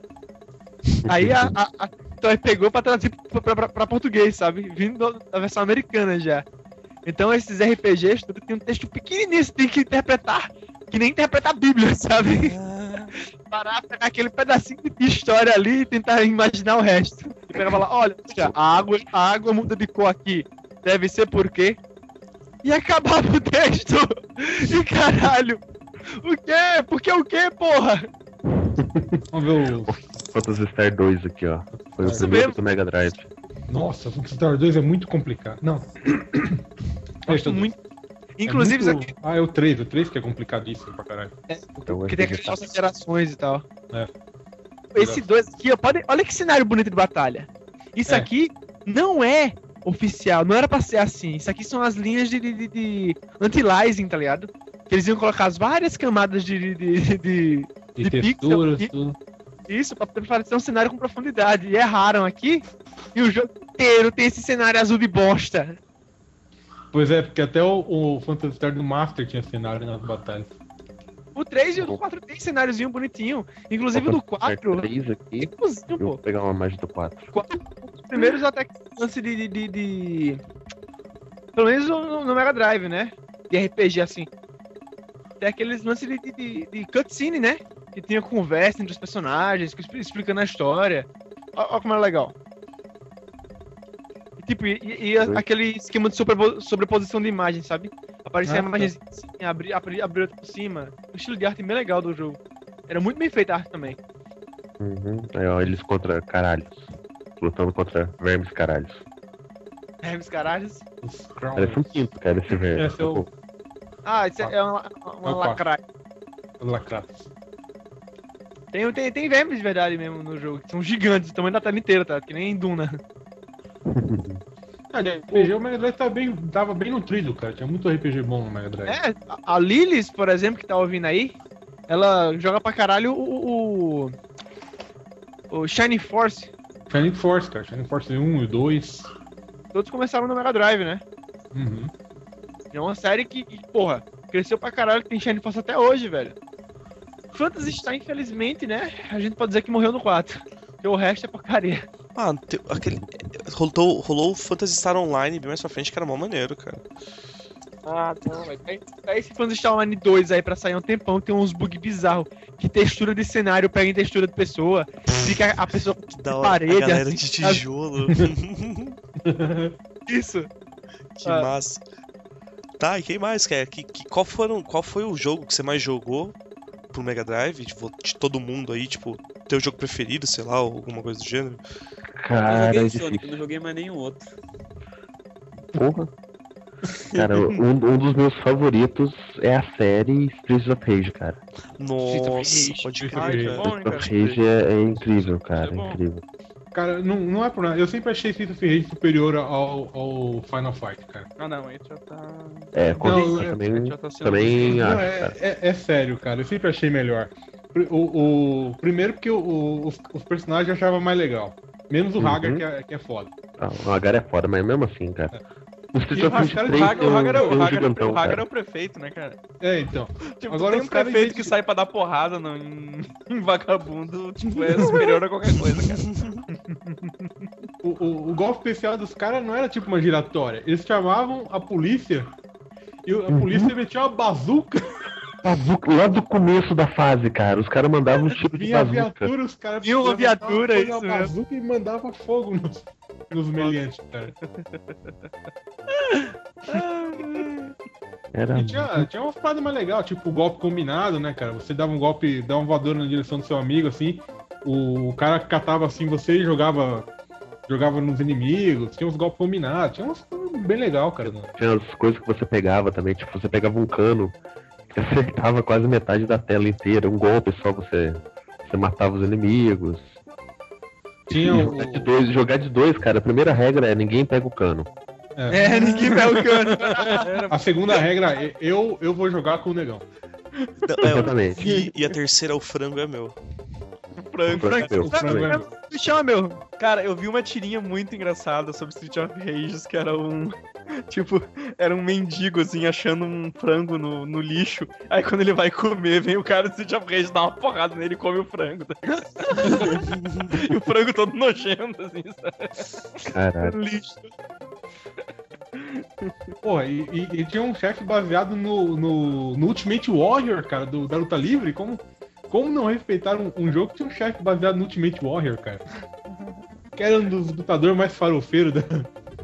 Aí a, a, a então aí pegou pra traduzir pra, pra- pra- português, sabe? Vindo da versão americana já. Então esses RPGs tudo tem um texto pequenininho, você tem que interpretar. Que nem interpretar a Bíblia, sabe? Parar, pegar aquele pedacinho de história ali e tentar imaginar o resto. E pegar e falar, olha, a água, a água muda de cor aqui. Deve ser por quê? E acabava o texto. E caralho. O quê? Por que o quê, porra? Vamos ver o. Phantasy Star 2 aqui, ó. Foi o Isso primeiro do Mega Drive. Nossa, Phantasy Star 2 é muito complicado. Não. Gosto muito. Inclusive, é isso muito... aqui, Ah, é o 3, o 3 que é complicadíssimo pra caralho. Então, que tem aquelas nossas gerações e tal. É. Esse dois aqui, ó, pode, olha que cenário bonito de batalha. Isso É. aqui não é oficial, não era pra ser assim. Isso aqui são as linhas de, de, de, de anti-aliasing, tá ligado? Que eles iam colocar as várias camadas de, de, de, de- De texturas, pixel, tudo. isso pra poder parecer um cenário com profundidade. E erraram aqui. E o jogo inteiro tem esse cenário azul de bosta. Pois é, porque até o, o Phantasy Star do Master tinha cenário nas batalhas. O 3 e o 4 tem cenáriozinho bonitinho. Inclusive o do 4. 3 aqui. Igualzinho, Eu pô. vou pegar uma imagem do 4. Os primeiros até que lance de, de, de, de- Pelo menos no, no Mega Drive, né? De RPG assim. Tem aqueles lances de, de, de, de cutscene, né? Que tinha conversa entre os personagens, explicando a história. Olha como é legal. Tipo, e, e a- aquele esquema de sobrepo- sobreposição de imagens, sabe? Aparecia Ah, a imagem assim, abrir, abrir, abrir outra por cima. Um estilo de arte bem legal do jogo. Era muito bem feita a arte também. Uhum. Aí, ó, eles contra caralhos. Lutando contra vermes caralhos. Hermes Caralhos. Parece um pinto, cara, esse verme. Esse é o- Ah, isso é, é uma, uma É o lacraia. Lacratos. Tem, tem, tem vermes de verdade mesmo no jogo, que são gigantes, do tamanho da tela inteira, tá? Que nem Duna. De RPG o Mega Drive tava bem, tava bem nutrido, cara. Tinha muito RPG bom no Mega Drive. É, a- Lilies, por exemplo, que tá ouvindo aí, ela joga pra caralho o. O, o Shining Force. Shining Force, cara. Shining Force 1 e 2. Todos começaram no Mega Drive, né? Uhum. É uma série que, que, porra, cresceu pra caralho, tem Shining Force até hoje, velho. Phantasy Star, infelizmente, né? A gente pode dizer que morreu no 4. Porque o resto é porcaria. Mano, te- aquele. Rolou, rolou o Phantasy Star Online bem mais pra frente, que era mó maneiro, cara. Ah, não, velho. Aí, aí esse Phantasy Star Online 2 aí pra sair um tempão, tem uns bugs bizarros. Que textura de cenário pega em textura de pessoa. Fica a pessoa Que da de hora. parede, a galera assim, de tijolo. Isso. que Ah. massa. Tá, e quem mais? Que, que, qual, foram, qual foi o jogo que você mais jogou pro Mega Drive? Tipo, de todo mundo aí, tipo, teu jogo preferido, sei lá, ou alguma coisa do gênero? Eu Cara, joguei é Sonic, difícil. não joguei mais nenhum outro. Porra. Cara, um, um dos meus favoritos é a série Streets of Rage, cara. Nossa, pode crer, cara. Streets cara? of Rage é, é incrível, cara, É bom. é incrível. Cara, não, não é por nada. Eu sempre achei Street of Rage superior ao, ao Final Fight, cara. Ah, não, aí já tá. É, Não, é- também, já tá também Não, acho, é, é, é sério, cara. Eu sempre achei melhor. O, o- primeiro porque o- o- os, os personagens eu achava mais legal. Menos o Uhum. Hagar, que é, que é foda. Ah, o Hagar é foda, mas mesmo assim, cara. O Streets E o of Rage Hagar- 3 O Hagar, tem o um, Hagar, é- o um Hagar, gigantão, o Hagar é cara. o prefeito, né, cara? É, então. Tipo, Agora tem um prefeito que sai pra dar porrada no, em, em vagabundo, tipo, é superior a qualquer coisa, cara. O, o, o golpe especial dos caras não era tipo uma giratória. Eles chamavam a polícia e a Uhum. polícia metia uma bazuca, Bazuca, lá do começo da fase, cara. Os caras mandavam um tiro de vinha bazuca. viatura, os caras Vinha uma viatura, uma isso mesmo. bazuca e mandava fogo nos, nos meliantes, cara. Era E tinha, tinha umas paradas mais legais, tipo o golpe combinado, né, cara? Você dava um golpe, dava uma voadora na direção do seu amigo, assim, o, cara catava assim você e jogava. Jogava nos inimigos, tinha uns golpes combinados, tinha umas coisas bem legal, cara. né? Tinha as coisas que você pegava também, tipo, você pegava um cano, que acertava quase metade da tela inteira, um golpe só você, você matava os inimigos. Tinha E o. jogar, de dois, jogar de dois, cara, a primeira regra é ninguém pega o cano. É, ninguém vai o cano. A segunda regra é eu, eu vou jogar com o negão. Não, é, Exatamente. e, e a terceira, o frango é meu. Frango. O frango é- Frank. Me chama, meu. Cara, eu vi uma tirinha muito engraçada sobre Street of Rage, que era um. Tipo, era um mendigo, assim, achando um frango no, no lixo. Aí quando ele vai comer, vem o cara do Street of Rage dá uma porrada nele e come o frango. tá e o frango todo nojento, assim, sabe? Caralho. Lixo. Porra, e, e- e tinha um chefe baseado no, no, no Ultimate Warrior, cara, do, da luta livre. Como, como não respeitar um, um jogo que tinha um chefe baseado no Ultimate Warrior, cara? Que era um dos lutadores mais farofeiros da,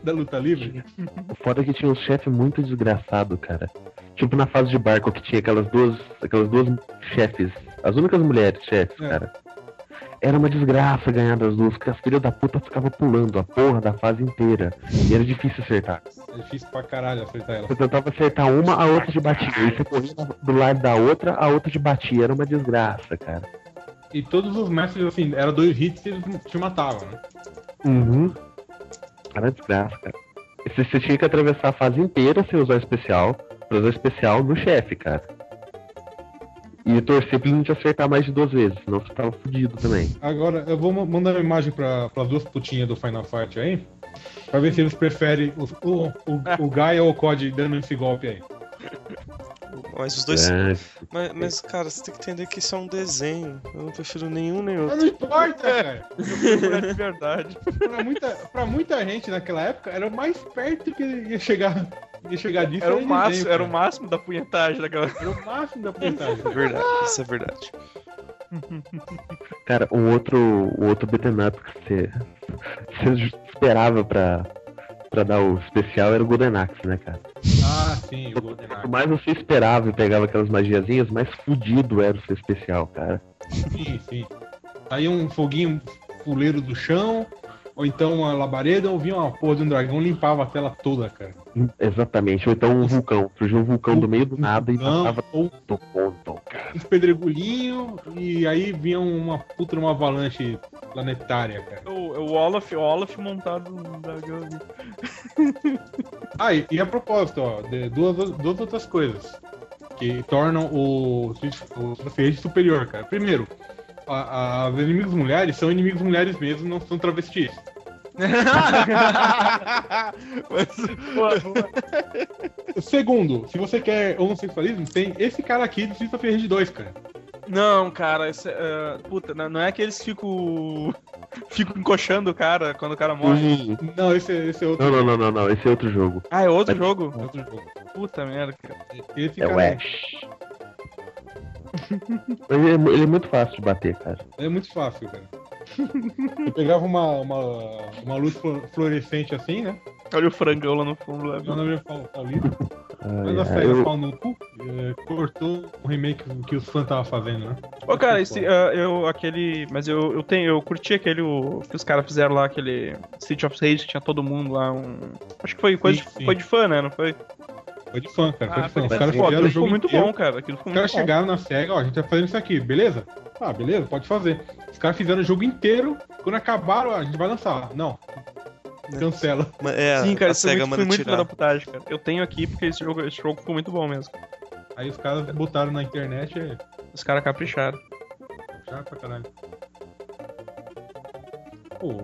da luta livre. O foda é que tinha um chefe muito desgraçado, cara. Tipo na fase de barco que tinha aquelas duas, aquelas duas chefes, as únicas mulheres chefes, É. cara. Era uma desgraça ganhar das duas, porque as filhas da puta ficavam pulando a porra da fase inteira. E era difícil acertar. É difícil pra caralho acertar ela. Você tentava acertar uma, a outra te batia. E você corria do lado da outra, a outra te batia. Era uma desgraça, cara. E todos os mestres, assim, era dois hits e eles te matavam, né? Uhum. Era desgraça, cara. Você, você tinha que atravessar a fase inteira sem usar especial, pra usar especial no chefe, cara. E torcer pra ele não te acertar mais de duas vezes, senão você tava fudido também. Agora, eu vou ma- mandar uma imagem pra, pras duas putinhas do Final Fight aí. Pra ver se eles preferem o, o, o, o Gaia ou o COD dando esse golpe aí. Mas os dois. É, Mas, mas, cara, você tem que entender que isso é um desenho. Eu não prefiro nenhum nem outro. Mas não importa, cara. É de verdade. Pra muita, pra muita gente naquela época, era o mais perto que ia chegar, ia chegar disso. Era o máximo, era o máximo da punhetagem daquela. Era o máximo da punhetagem. É verdade, isso é verdade. cara, um outro, um outro beat'em up que você, você esperava pra, pra dar o especial era o Golden Axe, né, cara? Ah, sim, o Golden Quanto Axe. mais você esperava e pegava aquelas magiazinhas, mais fudido era o seu especial, cara. Sim, sim. Aí um foguinho fuleiro do chão, ou então uma labareda, ou vinha uma porra de um dragão limpava a tela toda, cara. Exatamente. Ou então um vulcão. Surgiu um vulcão do meio do nada e Não, matava ou, todo mundo, cara. uns pedregulhinhos e aí vinha uma puta numa avalanche planetária, cara. O, o Olaf, o Olaf montado no dragão ali. Ah, e, e a propósito, ó, de duas, duas outras coisas que tornam o, o Street superior, cara. Primeiro, a- a- as inimigos mulheres são inimigos mulheres mesmo, não são travestis. Boa, boa. Segundo, se você quer homossexualismo, tem esse cara aqui do Street of Rage 2, cara. Não, cara, esse, é, puta, não é que eles ficam. ficam encoxando o cara quando o cara morre. Hum, Não, esse, esse é outro. Não, não, não, não, não. Esse é outro jogo. Ah, é outro jogo? é outro jogo. Puta merda, cara. Esse É cara o Ash. Mas ele é, ele é muito fácil de bater, cara. é muito fácil, cara. Eu pegava uma, uma, uma luz flu- fluorescente assim, né? Olha o frangão lá no fundo. Lá. Meu nome é Paulo Paulista. Ai, Mas a série eu- pau no cu é, cortou o remake que os fãs estavam fazendo, né? Ô, cara, esse, ah, eu, aquele. Mas eu, eu tenho. Eu curti aquele o, que os caras fizeram lá, aquele City of Rage, que tinha todo mundo lá. Um, acho que foi coisa Sim, de, sim. foi de fã, né? Não foi? Foi de fã, cara. Foi Ah, de fã. Os caras fizeram o jogo ficou muito inteiro. bom, cara. Aquilo ficou Os caras chegaram na SEGA, ó, a gente tá fazendo isso aqui, beleza? Ah, beleza, pode fazer. Os caras fizeram o jogo inteiro, quando acabaram, ó, a gente vai lançar. Não. Cancela. É, Sim, cara, a SEGA muito, foi manda muito tirar. putagem, cara. Eu tenho aqui porque esse jogo, esse jogo ficou muito bom mesmo. Aí os caras botaram na internet e Os caras capricharam. já pra caralho. Pô,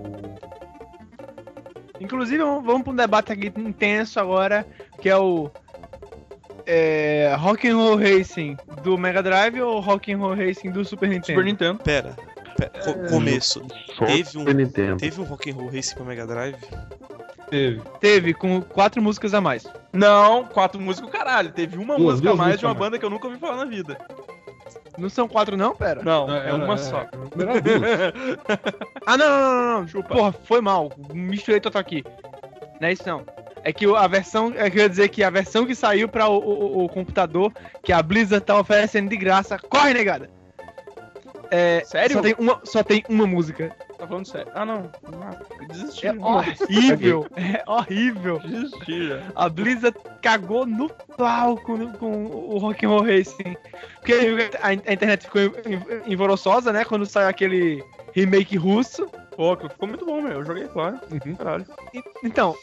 Inclusive, vamos, vamos pra um debate aqui intenso agora, que é o é, Rock'n'Roll Racing do Mega Drive ou Rock'n'Roll Racing do Super Nintendo? Super Nintendo. Pera, pera, co- começo. Só Teve um- Super Nintendo. Teve um Rock'n'Roll Racing pra Mega Drive? teve. Teve, com quatro músicas a mais. Não, quatro músicas, caralho. Teve uma Duas, música a duas mais músicas de uma a mais. banda que eu nunca ouvi falar na vida. Não são quatro não, pera? Não, é era- uma é- só. Era duas. Ah, não, não, não, não. Chupa. Porra, foi mal. Misturei total aqui. Não é isso não. É que a versão. É que eu ia dizer que a versão que saiu pra o, o- o computador, que a Blizzard tá oferecendo de graça. Corre, negada! É, Sério? Só tem uma, só tem uma música. Tá falando sério. Ah, não. Ah, desisti. É horrível. É horrível. Desisti já. A Blizzard cagou no pau com, com o Rock'n'Roll Racing. Porque a, a internet ficou envoroçosa, né? Quando saiu aquele remake russo. Pô, ficou muito bom, meu. Eu joguei, claro. Caralho. E- Então,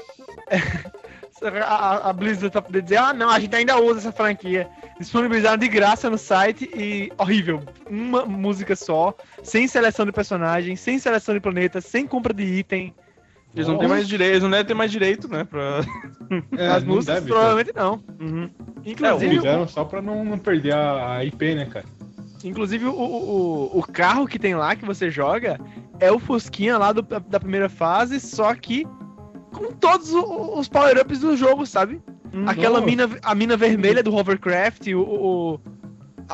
a, a- Blizzard pra poder dizer, ah não, a gente ainda usa essa franquia. Disponibilizaram de graça no site e horrível. Uma música só, sem seleção de personagens, sem seleção de planetas, sem compra de item. Eles não têm mais direito, eles não devem ter mais direito, né? Pra... É, As músicas deve, provavelmente não. Uhum. Inclusive, Fizeram só pra não, não perder a, a IP, né, cara? Inclusive, o, o, o carro que tem lá que você joga é o Fusquinha lá do- da primeira fase, só que com todos os power-ups do jogo, sabe? Aquela Nossa. mina, a mina vermelha do Hovercraft, o, o,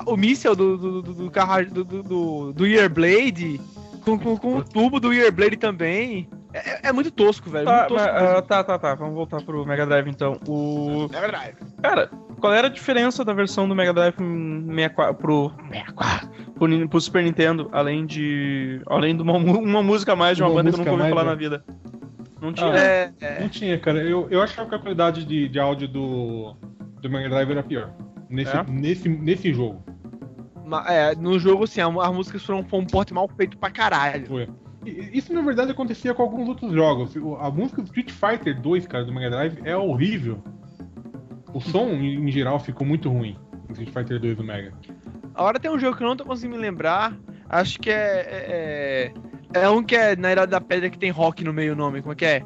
o míssel do, do, do, do carro do, do, do, Earblade, com, com, com o tubo do Earblade também. É, é muito tosco, velho. Tá, muito tosco mas, ah, tá, tá, tá. Vamos voltar pro Mega Drive então. O. Mega Drive. Cara, qual era a diferença da versão do Mega Drive pro 64, pro, 64, pro, pro Super Nintendo, além de. Além de uma, uma música a mais de uma, Uma banda que eu nunca ouvi a falar mais, na né? vida? Não tinha. Ah, É, é. Não tinha, cara. Eu, eu achava que a qualidade de, de áudio do, do Mega Drive era pior. Nesse, É? nesse, nesse jogo. É, no jogo, assim, as músicas foram, um porte mal feito pra caralho. Foi. Isso na verdade acontecia com alguns outros jogos. O- A música do Street Fighter 2, cara, do Mega Drive é horrível. O som, em geral, ficou muito ruim. no Street Fighter 2 do Mega. Agora tem um jogo que eu não tô conseguindo me lembrar. Acho que é. É, é um que é na Idade da Pedra que tem rock no meio o nome. Como é que é?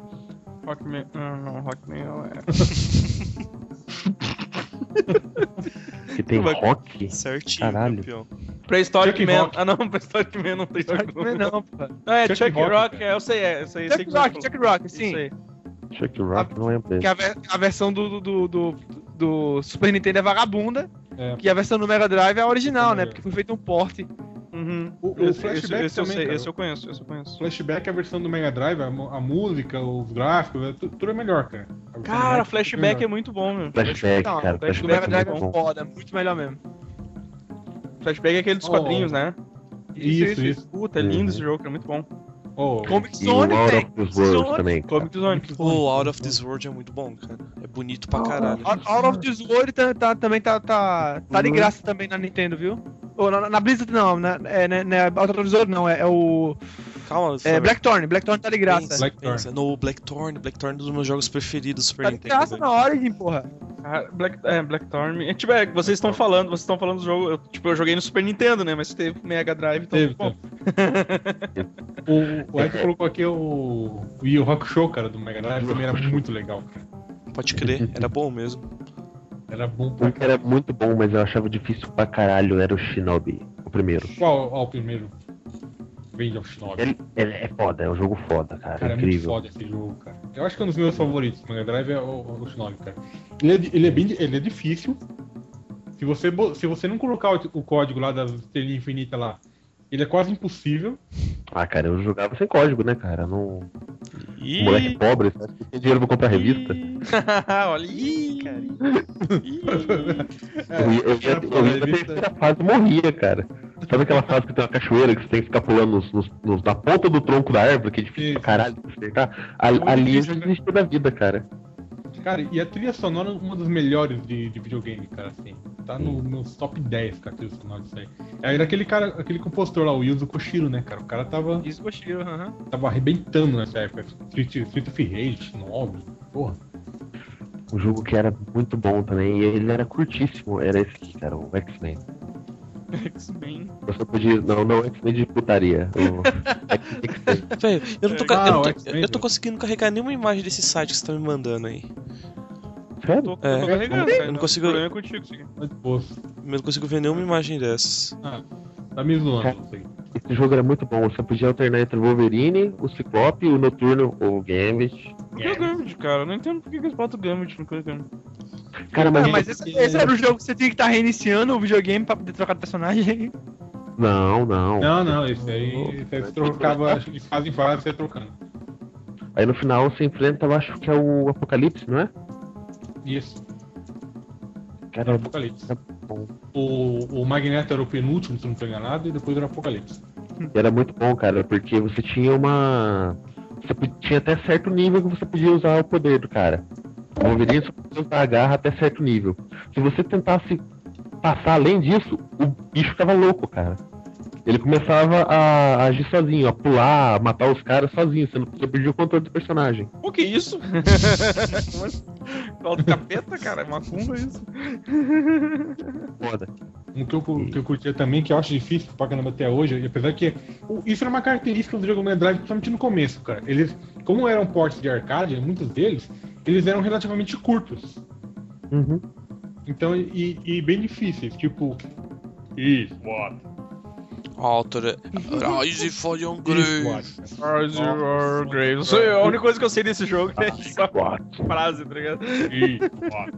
Rockman. Não, não, Rockman é. Que tem rock. Certinho, Caralho. campeão. Prehistoric Chuck Man. Rock. Ah, não, Prehistoric Man não tem. Não, é não, pô. Não, é Chuck Chuck, Rock, Rock, é, eu sei, é. Eu sei, sei Chuck que você Rock. Chuck Rock, sim. Chuck Rock não é Que desse. a, a versão do, do, do, do Super Nintendo é vagabunda. É. Que a versão do Mega Drive é a original, Essa né? é Porque foi feito um porte. Uhum. O- o esse, flashback esse, esse eu também, sei, cara. esse eu conheço, esse eu conheço. Flashback, a versão do Mega Drive, a, a música, os gráficos, é tu- tudo é melhor, cara. Cara, Mega flashback é melhor. muito bom, meu. Flashback, Não, cara. o Flash do Flashback Mega é Drive é muito bom. foda, muito melhor mesmo. Flashback é aquele dos Oh. quadrinhos, né? Isso, isso. Puta, é lindo Uhum. esse jogo, é muito bom. Oh, Comic E o Zone, Out velho. of This World Zone. também. Comic Zone. O Out of This World é muito bom, cara. É bonito pra caralho. Out Out of This World tá, tá- também tá, tá, tá de graça também na Nintendo, viu? Ou na, na Blizzard não, na, é, né, né, Autotrovisor não, é, é o. Calma, É. Blackthorn, Blackthorn tá de graça. Pensa, Blackthorn. pensa. No Blackthorn, Blackthorn é um dos meus jogos preferidos do Super Tá de Nintendo. graça na Origin, porra. Ah, Black, é, Blackthorn. É, tipo, é, vocês estão falando, vocês estão falando do jogo. Eu, tipo, eu joguei no Super Nintendo, né? Mas teve Mega Drive, então. Teve, bom. O, o Ed colocou aqui o, o Yu Hakusho, cara, do Mega Drive, também era muito legal. cara. Pode crer, era bom mesmo. Era bom pra era muito bom, mas eu achava difícil pra caralho, era o Shinobi, o primeiro. Qual ó, o primeiro? Vende of Shinobi. Ele, ele é foda, é um jogo foda, cara, Cara, é muito incrível. foda esse jogo, cara. Eu acho que é um dos meus favoritos. O Mega Drive é o, o Shinobi, cara. Ele é, ele é bem, ele é difícil. Se você, se você não colocar o, o código lá das estrelinhas infinitas lá, ele é quase impossível. Ah, cara, eu jogava sem código, né, cara? Não... E... Moleque pobre, você acha que tem dinheiro pra comprar revista? Olha aí, cara. Eu ia, eu ia, eu ia e morria, cara. Sabe aquela fase que tem uma cachoeira que você tem que ficar pulando nos, nos- nos- na ponta do tronco da árvore, que é difícil Isso. pra caralho de acertar? A- muito ali eu difícil, já né? desisti da vida, cara. Cara, e a trilha sonora é uma das melhores de, de videogame, cara, assim. Tá no meus top 10, cara, a trilha sonora disso aí. Aí era aquele cara, aquele compositor lá, o Yuzo Koshiro, né, cara? O cara tava, Isso, Koshiro, aham. tava arrebentando nessa época. Street, Street of Rage, 9, porra. Um jogo que era muito bom também, e ele era curtíssimo, era esse aqui, cara, o X-Men. X-Men. Você podia. Não, não X-Men de putaria. O X-Men. Velho, eu não tô, Ah, eu não tô- X-Men, eu tô velho. conseguindo carregar nenhuma imagem desse site que você tá me mandando aí. Sério? Tô, tô É, carregando, cara. não consigo- é contigo. Eu não consigo ver nenhuma imagem dessas. Tá me zoando aí. Esse jogo era muito bom. Você podia alternar entre o Wolverine, o Ciclope, o Noturno, o Gambit. Por que o Gambit, cara? Eu não entendo por que que eles botam o Gambit no Gambit. Cara, mas. Ah, mas esse, esse era o jogo que você tinha que estar reiniciando o videogame pra poder trocar de personagem. Não, não. Não, não, esse aí, esse aí você trocava de fase em fase, você ia trocando. Aí no final você enfrenta, eu acho que é o Apocalipse, não é? Isso, Cara, era o Apocalipse. é. O, o Magneto era o penúltimo, se não tô enganado, e depois era o Apocalipse. Era muito bom, cara, porque você tinha uma. Você tinha até certo nível que você podia usar o poder do cara. O Wolverine só podia usar a garra até certo nível. Se você tentasse passar além disso, o bicho ficava louco, cara. Ele começava a agir sozinho, a pular, a matar os caras sozinho, você não você perdia o controle do personagem. O que isso? Qual do capeta, cara? É macumba isso? Foda. Um que eu, que eu curtia também, que eu acho difícil pra caramba até hoje, e apesar que isso era uma característica do jogo Mega Drive, principalmente no começo, cara. Eles, como eram portes de arcade, muitos deles, eles eram relativamente curtos. Uhum. Então, e, e bem difíceis, tipo. Isso, what? A autora. Rise for Young Isso, Grave. what? Azure Grave. Eu sei- A única coisa que eu sei desse jogo é essa What? frase, tá ligado?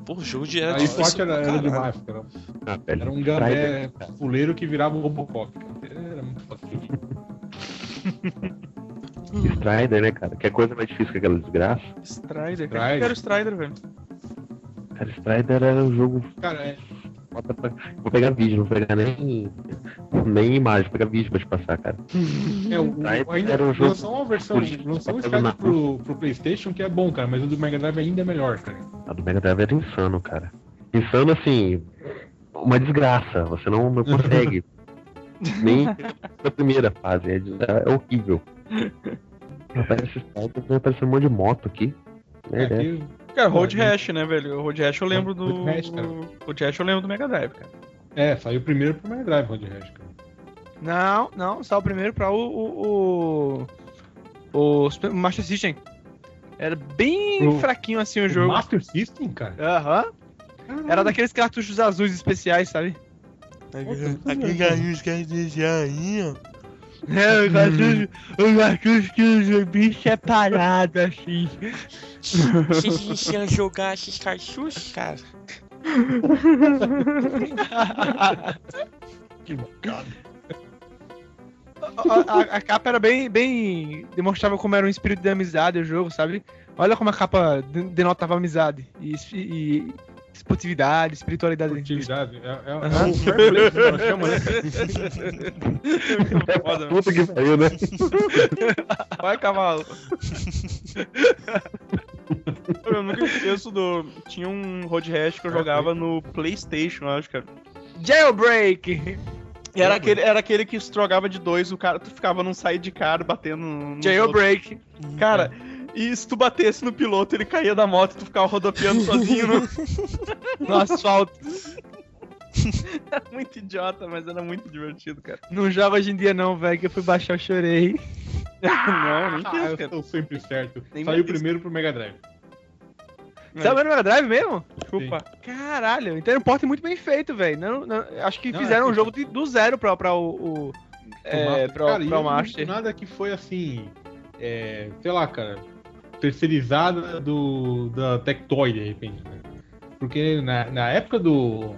O jogo de era difícil SWAT era, era demais, cara. Ah. Era um Strider, gambé cara. fuleiro que virava um Robocop, cara. Era muito fácil. Strider, né, cara? Que é coisa mais difícil que aquela desgraça. Strider. Strider. Eu quero Strider, velho. Cara, Strider era um jogo Cara, é. Vou pegar vídeo, não vou pegar nem. Nem imagem, vou pegar vídeo pra te passar, cara. é o, Strider o- ainda era um jogo lançou uma versão, lançou um fazer Strider pro, pro Playstation que é bom, cara, mas o do Mega Drive ainda é melhor, cara. A do Mega Drive era insano, cara. Insano assim. Uma desgraça. Você não, não consegue. nem na primeira fase. É, é horrível. Aparece aparecer um monte de moto aqui. É, é. que- Cara, Road Rash, né, velho? O Road Rash eu lembro do. Road Rash, cara. Road Rash eu lembro do Mega Drive, cara. é, saiu primeiro pro Mega Drive, Road Rash, cara. Não, não, só o primeiro pra o. O, o, o Master System. Era bem Pro- fraquinho assim o O jogo. Master System, cara? Aham. Era daqueles cartuchos azuis especiais, sabe? Aquele galinho quer dizer aí, ó. É, o cartucho, o cartucho que o bicho é parado assim. Vocês iam jogar esses cartuchos, cara? Que bacana. a, a- a capa era bem, bem. demonstrava como era um espírito de amizade o jogo, sabe? Olha como a capa de- denotava amizade e, e esportividade, espiritualidade. Atividade. É, é, é Aham. o fair play que chamamos, né? Foda, Puta que pariu, né? Vai, cavalo. eu nunca esqueço do. Tinha um Road Rash que eu jogava no PlayStation, acho, cara. Jailbreak! E era aquele, era aquele que estrogava de dois, o cara, tu ficava num sidecar batendo no. Jailbreak. outro. Cara, e se tu batesse no piloto, ele caía da moto e tu ficava rodopiando sozinho no, No asfalto. Era muito idiota, mas era muito divertido, cara. Não joga hoje em dia não, velho, que eu fui baixar, eu chorei. não, nem Ah, eu tô sempre certo. Nem Saiu primeiro pro Mega Drive. Sabe no Mega Drive mesmo? Desculpa. Caralho, então era um porte muito bem feito, velho. Não, não- acho que Não, fizeram é um jogo de- do zero pra, pra o. o- é, pra, Cara, pra o Master. Nada que foi assim. é, sei lá, cara. Terceirizada do, da Tectoy, de repente. Né? Porque na, na época do.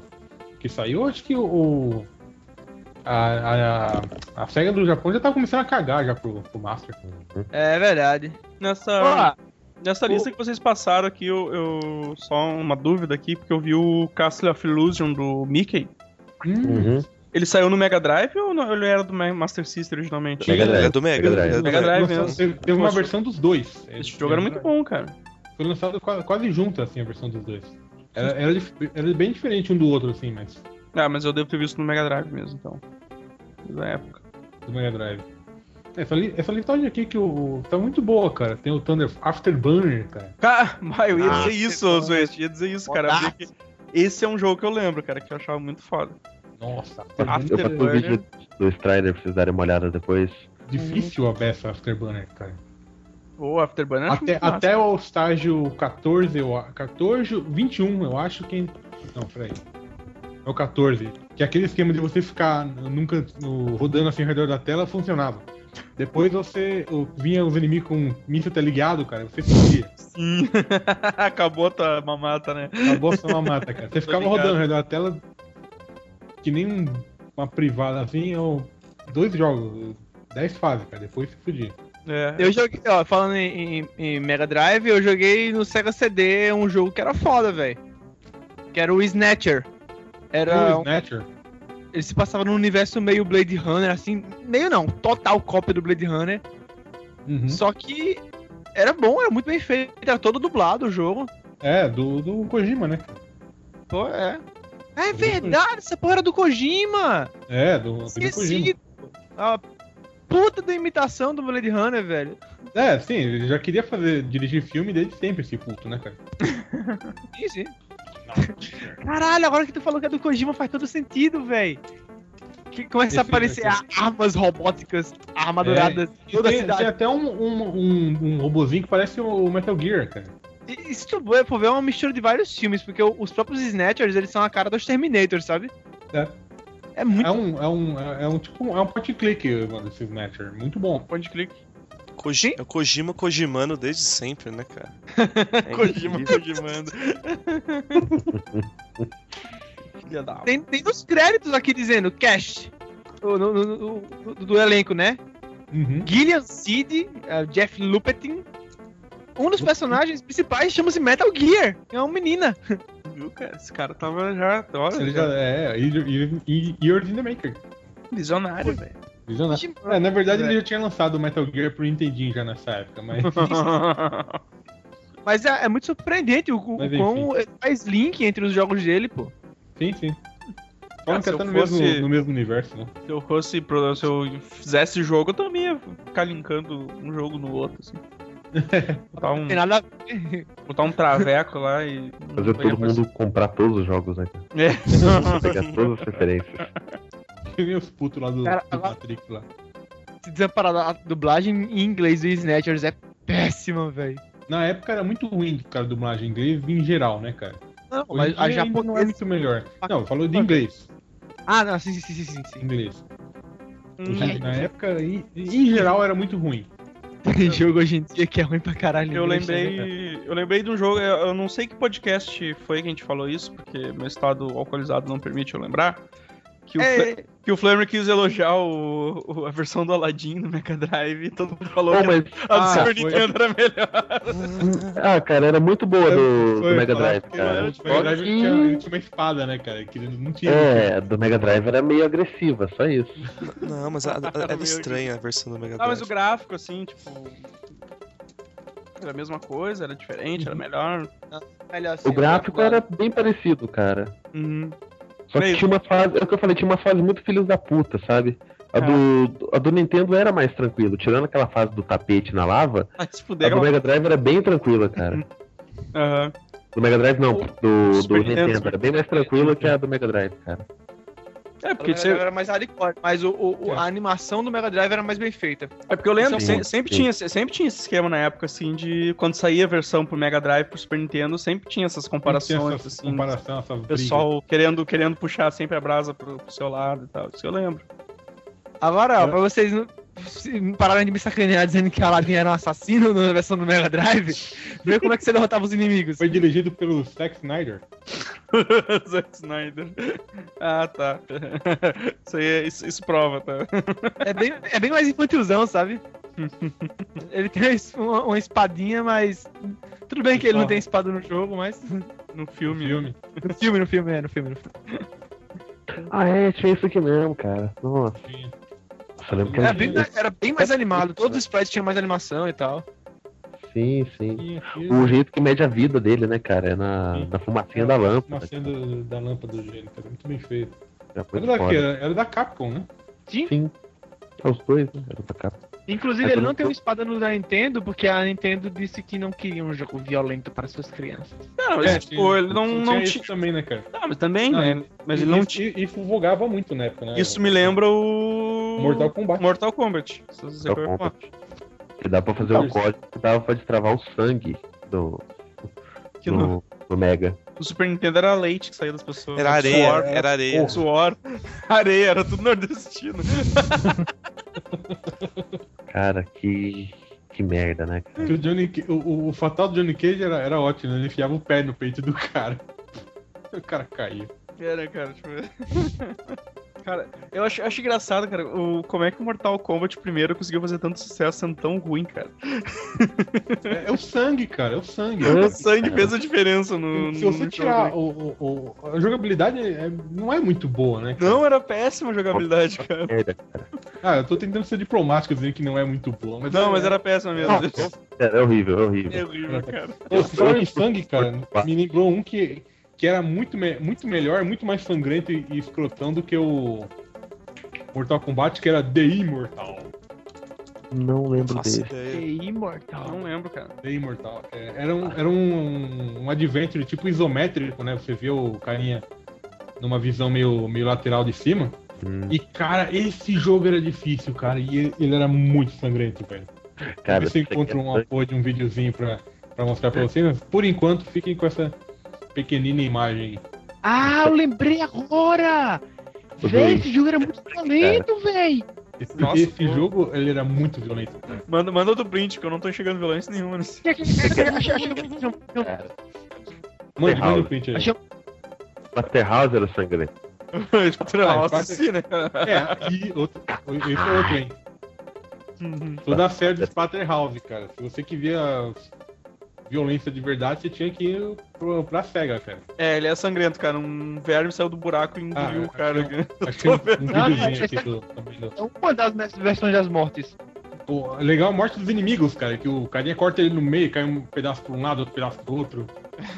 Que saiu, acho que o. a, a, a SEGA do Japão já tava começando a cagar já pro, pro Master. É verdade. Nessa, nessa lista que vocês passaram aqui, eu, eu- Só uma dúvida aqui, porque eu vi o Castle of Illusion do Mickey. Hum, Uhum. Ele saiu no Mega Drive ou não- ele era do Ma- Master System originalmente? Mega Drive. É do Mega. Mega Drive. é do Mega Drive mesmo. teve, teve uma Nossa. versão dos dois. Esse jogo era muito bom, cara. Foi lançado quase, junto, assim, a versão dos dois. Era, era, era bem diferente um do outro, assim, mas. Ah, mas eu devo ter visto no Mega Drive mesmo, então. Da época. Do Mega Drive. Essa, li- essa listagem aqui que o, tá muito boa, cara. Tem o Thunder Afterburner, cara. Cara, mas eu ia Ah, dizer isso, Zwest, ia dizer isso, cara. Esse é um jogo que eu lembro, cara, que eu achava muito foda. Nossa, Eu passei o Afterburner. vídeo do Strider pra vocês darem uma olhada depois. difícil a beça Afterburner, cara. O Afterburner Até, até o estágio 14, eu, a- 14, 21, eu acho que. Não, peraí. É o 14. Que é aquele esquema de você ficar nunca no, rodando assim ao redor da tela funcionava. Depois você. o- Vinha os inimigos com míssil teleguiado, cara. Você fugia. Sim. Acabou a tua mamata, né? Acabou a sua mamata, cara. Você ficava ligado. rodando ao redor da tela que nem um- uma privada assim, ou dois jogos, 10 fases, cara. Depois você fugia. É. Eu joguei, ó, falando em, em- em Mega Drive, eu joguei no Sega CD um jogo que era foda, velho. Que era o Snatcher. Era. o um- Snatcher. ele se passava num universo meio Blade Runner, assim. Meio não, total cópia do Blade Runner. Uhum. Só que era bom, era muito bem feito, era todo dublado o jogo. É, do, do Kojima, né? Pô, é. É verdade, essa porra era do Kojima! É, do, do Kojima. Esqueci. A puta da imitação do Blade Runner, velho. É, sim, ele já queria fazer, dirigir filme desde sempre, esse puto, né, cara? Sim, sim. Caralho, agora que tu falou que é do Kojima faz todo sentido, velho. Que começa a aparecer esse- a- armas robóticas armaduradas E toda a tem, cidade. tem até um, um, um, um robozinho que parece o Metal Gear, cara. E, se tu for ver, é uma mistura de vários filmes, porque os próprios Snatchers, eles são a cara dos Terminators, sabe? É. É muito... É um, é um, é um tipo, é um point click, mano, esse Snatcher. Muito bom. Point click. Koji- é o Kojima Kojimano desde sempre, né, cara? É Kojima. Kojimando. Filha da Tem, tem nos créditos aqui dizendo cast no, no- no- no- do, do elenco, né? Uhum. Gillian Seed, eh, Jeff Lupetin. Um dos personagens principais chama-se Metal Gear. É uma menina. Viu, cara? Esse cara tava já. Olha, Ele já é, Years in the Maker. visionário, velho. Visionário. É, na verdade ele já tinha lançado o Metal Gear pro Nintendinho já nessa época, mas. Mas é, é muito surpreendente o, o Mas quão faz link entre os jogos dele, pô. sim, sim. Falam Ah, que até eu no, mesmo, fosse- no mesmo universo, né? Se eu fosse pro, se eu fizesse jogo, eu também ia ficar linkando um jogo no outro, assim. Botar um, Tem nada a ver. botar um traveco lá e. Fazer todo mundo comprar todos os jogos, né? É. Pegar todas as referências. Que nem os putos lá do, Cara, do agora- Patrick lá. Se desamparar a dublagem em inglês do Snatchers é péssima, velho. Na época era muito ruim, cara, a dublagem em inglês em geral, né, cara? Não, Hoje mas a ainda não é japonesa. muito melhor. Não, falou de inglês. Ah, não, sim, sim, sim, sim, sim. Inglês. Hum, Na época, em, em geral, era muito ruim. Tem jogo hoje em dia que é ruim pra caralho. Eu né? lembrei, eu lembrei de um jogo, eu não sei que podcast foi que a gente falou isso, porque meu estado alcoolizado não permite eu lembrar. Que o, É, Fla- que o Flamer quis elogiar o, o- a versão do Aladdin no Mega Drive e todo mundo falou Pô, que mas, a do Ah, Super foi- Nintendo era melhor. ah, cara, era muito boa do, do Foi, Mega falaram Drive, que cara. O Mega Só Drive que- tinha, ele tinha uma espada, né, cara? Que não tinha. É, do Mega Drive era meio agressiva, só isso. Não, mas a- a- Era estranha a versão do Mega Ah, mas Drive. o gráfico, assim, tipo. Era a mesma coisa, era diferente, era melhor. melhor assim, O gráfico era bem parecido, cara. Uhum. Só que tinha uma fase, é o que eu falei, tinha uma fase muito filhos da puta, sabe? A, do, a do Nintendo era mais tranquilo, tirando aquela fase do tapete na lava, se a do Mega Drive era bem tranquila, cara. Aham. Do Mega Drive não, do, do Nintendo, Nintendo, era bem mais tranquila que a do Mega Drive, cara. É, Porque você, era mais hardcore, mas o, o- o- a animação do Mega Drive era mais bem feita. é porque eu lembro, Sim, se- sempre, sim. tinha, sempre tinha esse esquema na época, assim, de quando saía a versão pro Mega Drive, pro Super Nintendo, sempre tinha essas comparações, Essa assim. comparação, essas O pessoal querendo, querendo puxar sempre a brasa pro, pro seu lado e tal. Isso eu lembro. Agora, ó, pra vocês pararem de me sacanear dizendo que Aladdin era um assassino na versão do Mega Drive, vê como é que você derrotava os inimigos. Foi dirigido pelo Zack Snyder. Zack Snyder. Ah, tá. Isso aí, é- isso, isso prova, tá? É bem, é bem mais infantilzão, sabe? Ele tem uma, uma espadinha, mas. Tudo bem que ele não tem espada no jogo, mas. No filme. Filme. No filme, no filme, é, no filme, no filme. Ah, é, tinha isso aqui mesmo, cara. Nossa. Sim. Era era bem, era bem mais animado, todos os sprites tinham mais animação e tal. Sim, sim. Sim, sim. O jeito que mede a vida dele, né, cara? É na, Sim. na fumacinha da lâmpada. Uma cena do- da lâmpada do gênio, cara. Muito bem feito. Foi Era da, quê? era, era da Capcom, né? Sim. É os dois, né? Era da capa. Inclusive, É, ele não não- tem uma espada no da Nintendo, porque a Nintendo disse que não queria um jogo violento para suas crianças. Não, mas, É, tipo, tinha- ele não, tinha não isso tinha. também, né, cara? Não, mas também, Não, né? Mas ele não tinha. Isso vogava muito na época, né? Isso me lembra o. Mortal Kombat. Mortal Kombat. Mortal é o Kombat. Que dá pra fazer um código que dava pra destravar o sangue do, Que do, do Mega. no Super Nintendo era leite que saía das pessoas. Era areia, Suor, era areia. Suor. Areia, era tudo nordestino. Cara, que. Que merda, né? cara? O, Johnny, o- o fatal do Johnny Cage era, era ótimo, né? Ele enfiava o pé no peito do cara. O cara caía. Era, cara, tipo. Cara, eu acho, acho engraçado, cara, o, como é que o Mortal Kombat primeiro conseguiu fazer tanto sucesso sendo tão ruim, cara. É, é o sangue, cara, é o sangue. O sangue fez a diferença no. Se você no tirar o, o- o- a jogabilidade é- não é muito boa, né? cara? Não, era péssima a jogabilidade, cara. Cara. Ah, eu tô tentando ser diplomático dizendo que não é muito boa, mas Não, é- mas era péssima mesmo. É, é horrível, é horrível. É horrível, cara. Se falar em sangue, cara, me lembrou um que, que era muito, me- muito melhor, muito mais sangrento e, e escrotão do que o Mortal Kombat, que era The Immortal. Não lembro Faço dele. ideia. imortal. Não lembro, cara. The Immortal. É, era um, era um, um adventure tipo isométrico, né? Você vê o carinha numa visão meio, meio lateral de cima. Hum, E, cara, esse jogo era difícil, cara. E ele, ele era muito sangrento, velho. cara, encontro é uma porra de um videozinho pra, pra mostrar pra vocês. Mas, por enquanto, fiquem com essa pequenina imagem. Ah, eu lembrei agora! Véi, esse jogo era muito violento, véi! Esse, Nossa, esse jogo, ele era muito violento. Manda, manda outro print, que eu não tô enxergando violência nenhuma nesse. Mande, manda o print aí. Achei- House era sangrento. Nossa, quase- sim, né? É, e outro, esse é outro, hein? Toda a série do Splatterhouse, cara. Se você que via violência de verdade, você tinha que ir pro, pra SEGA, cara. É, ele é sangrento, cara. Um verme saiu do buraco e engoliu Ah, o cara. achei cara. Achei um, um videozinho aqui do, É uma das versões das mortes. Pô, legal a morte dos inimigos, cara. Que o carinha corta ele no meio, cai um pedaço pra um lado, outro pedaço pro outro.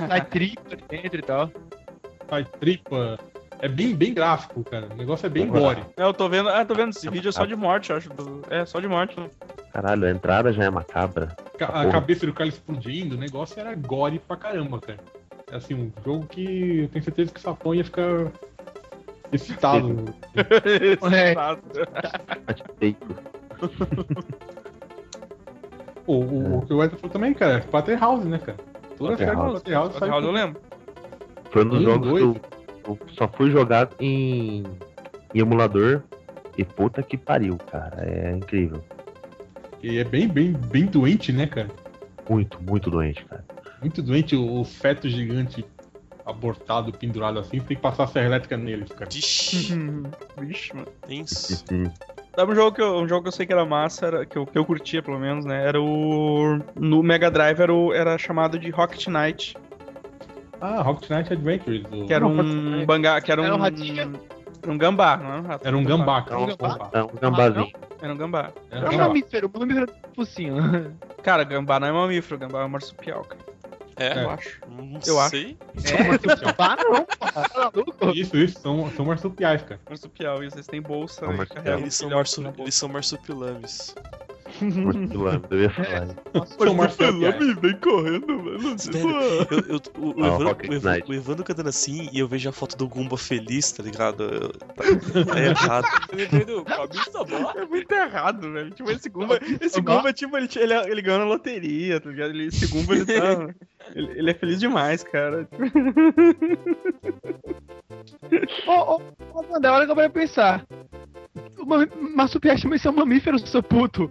Sai tripa dentro e tal. Sai tripa. É bem, bem gráfico, cara. O negócio é bem gore. É, eu tô vendo. Ah, tô vendo. Esse vídeo é só de morte, eu acho. do- É, só de morte. Caralho, a entrada já é macabra. Ca- A Porra. cabeça do cara explodindo, o negócio era gore pra caramba, cara. É assim, um jogo que eu tenho certeza que o Sapão ia ficar excitado. É. Satisfeito. o, o, o que o Wesley falou também, cara, é Splatterhouse, né, cara? Toda a série do Splatterhouse. Splatterhouse sai Round eu lembro. Foi um dos jogos dois. Eu, só fui jogar em, em emulador. E puta que pariu, cara. É incrível. E é bem, bem, bem doente, né, cara? Muito, muito doente, cara. Muito doente o, o feto gigante abortado, pendurado assim, tem que passar a serra elétrica neles, cara. Vixe, Vixe, mano. tenso. Sabe um jogo que eu, um jogo que eu sei que era massa, era, que, eu, que eu curtia pelo menos, né? Era o. No Mega Drive era, o, era chamado de Rocket Knight. Ah, Rocket Knight Adventures. o- Que era Não, um bangá. Que era um. Era um ratinho? Era um gambá, não era um rato. Era um gambá, cara. Um Um gambá? gambá. É um gambazinho. Era um gambá. Era É um mamífero, um mamífero do focinho. Cara, gambá não é mamífero, gambá é um marsupial, cara. É? Eu acho. Não Eu acho. sei. É, tá não, porra. Tá? Isso, isso, são, são marsupiais, cara. Marsupial, e vocês têm bolsa. E marsupial. Eles são, marsu... eles são marsupilames. Marsupial, eu ia falar. São marsupiais. vem correndo, mano. Velho, eu, eu- o, o Evandro, o, Evandro, o Evandro cantando assim e eu vejo a foto do Gumba feliz, tá ligado? Tá, tá errado. É muito errado, velho. Tipo, esse Gumba, esse Gumba tipo, ele, ele, ele ganhou na loteria, tá ligado? Ele, esse Gumba, ele tá... ele, ele é feliz demais, cara. Ô, ô, ô, Mandel, olha que eu vou pensar. O marsupial chama isso é um mamífero, seu puto.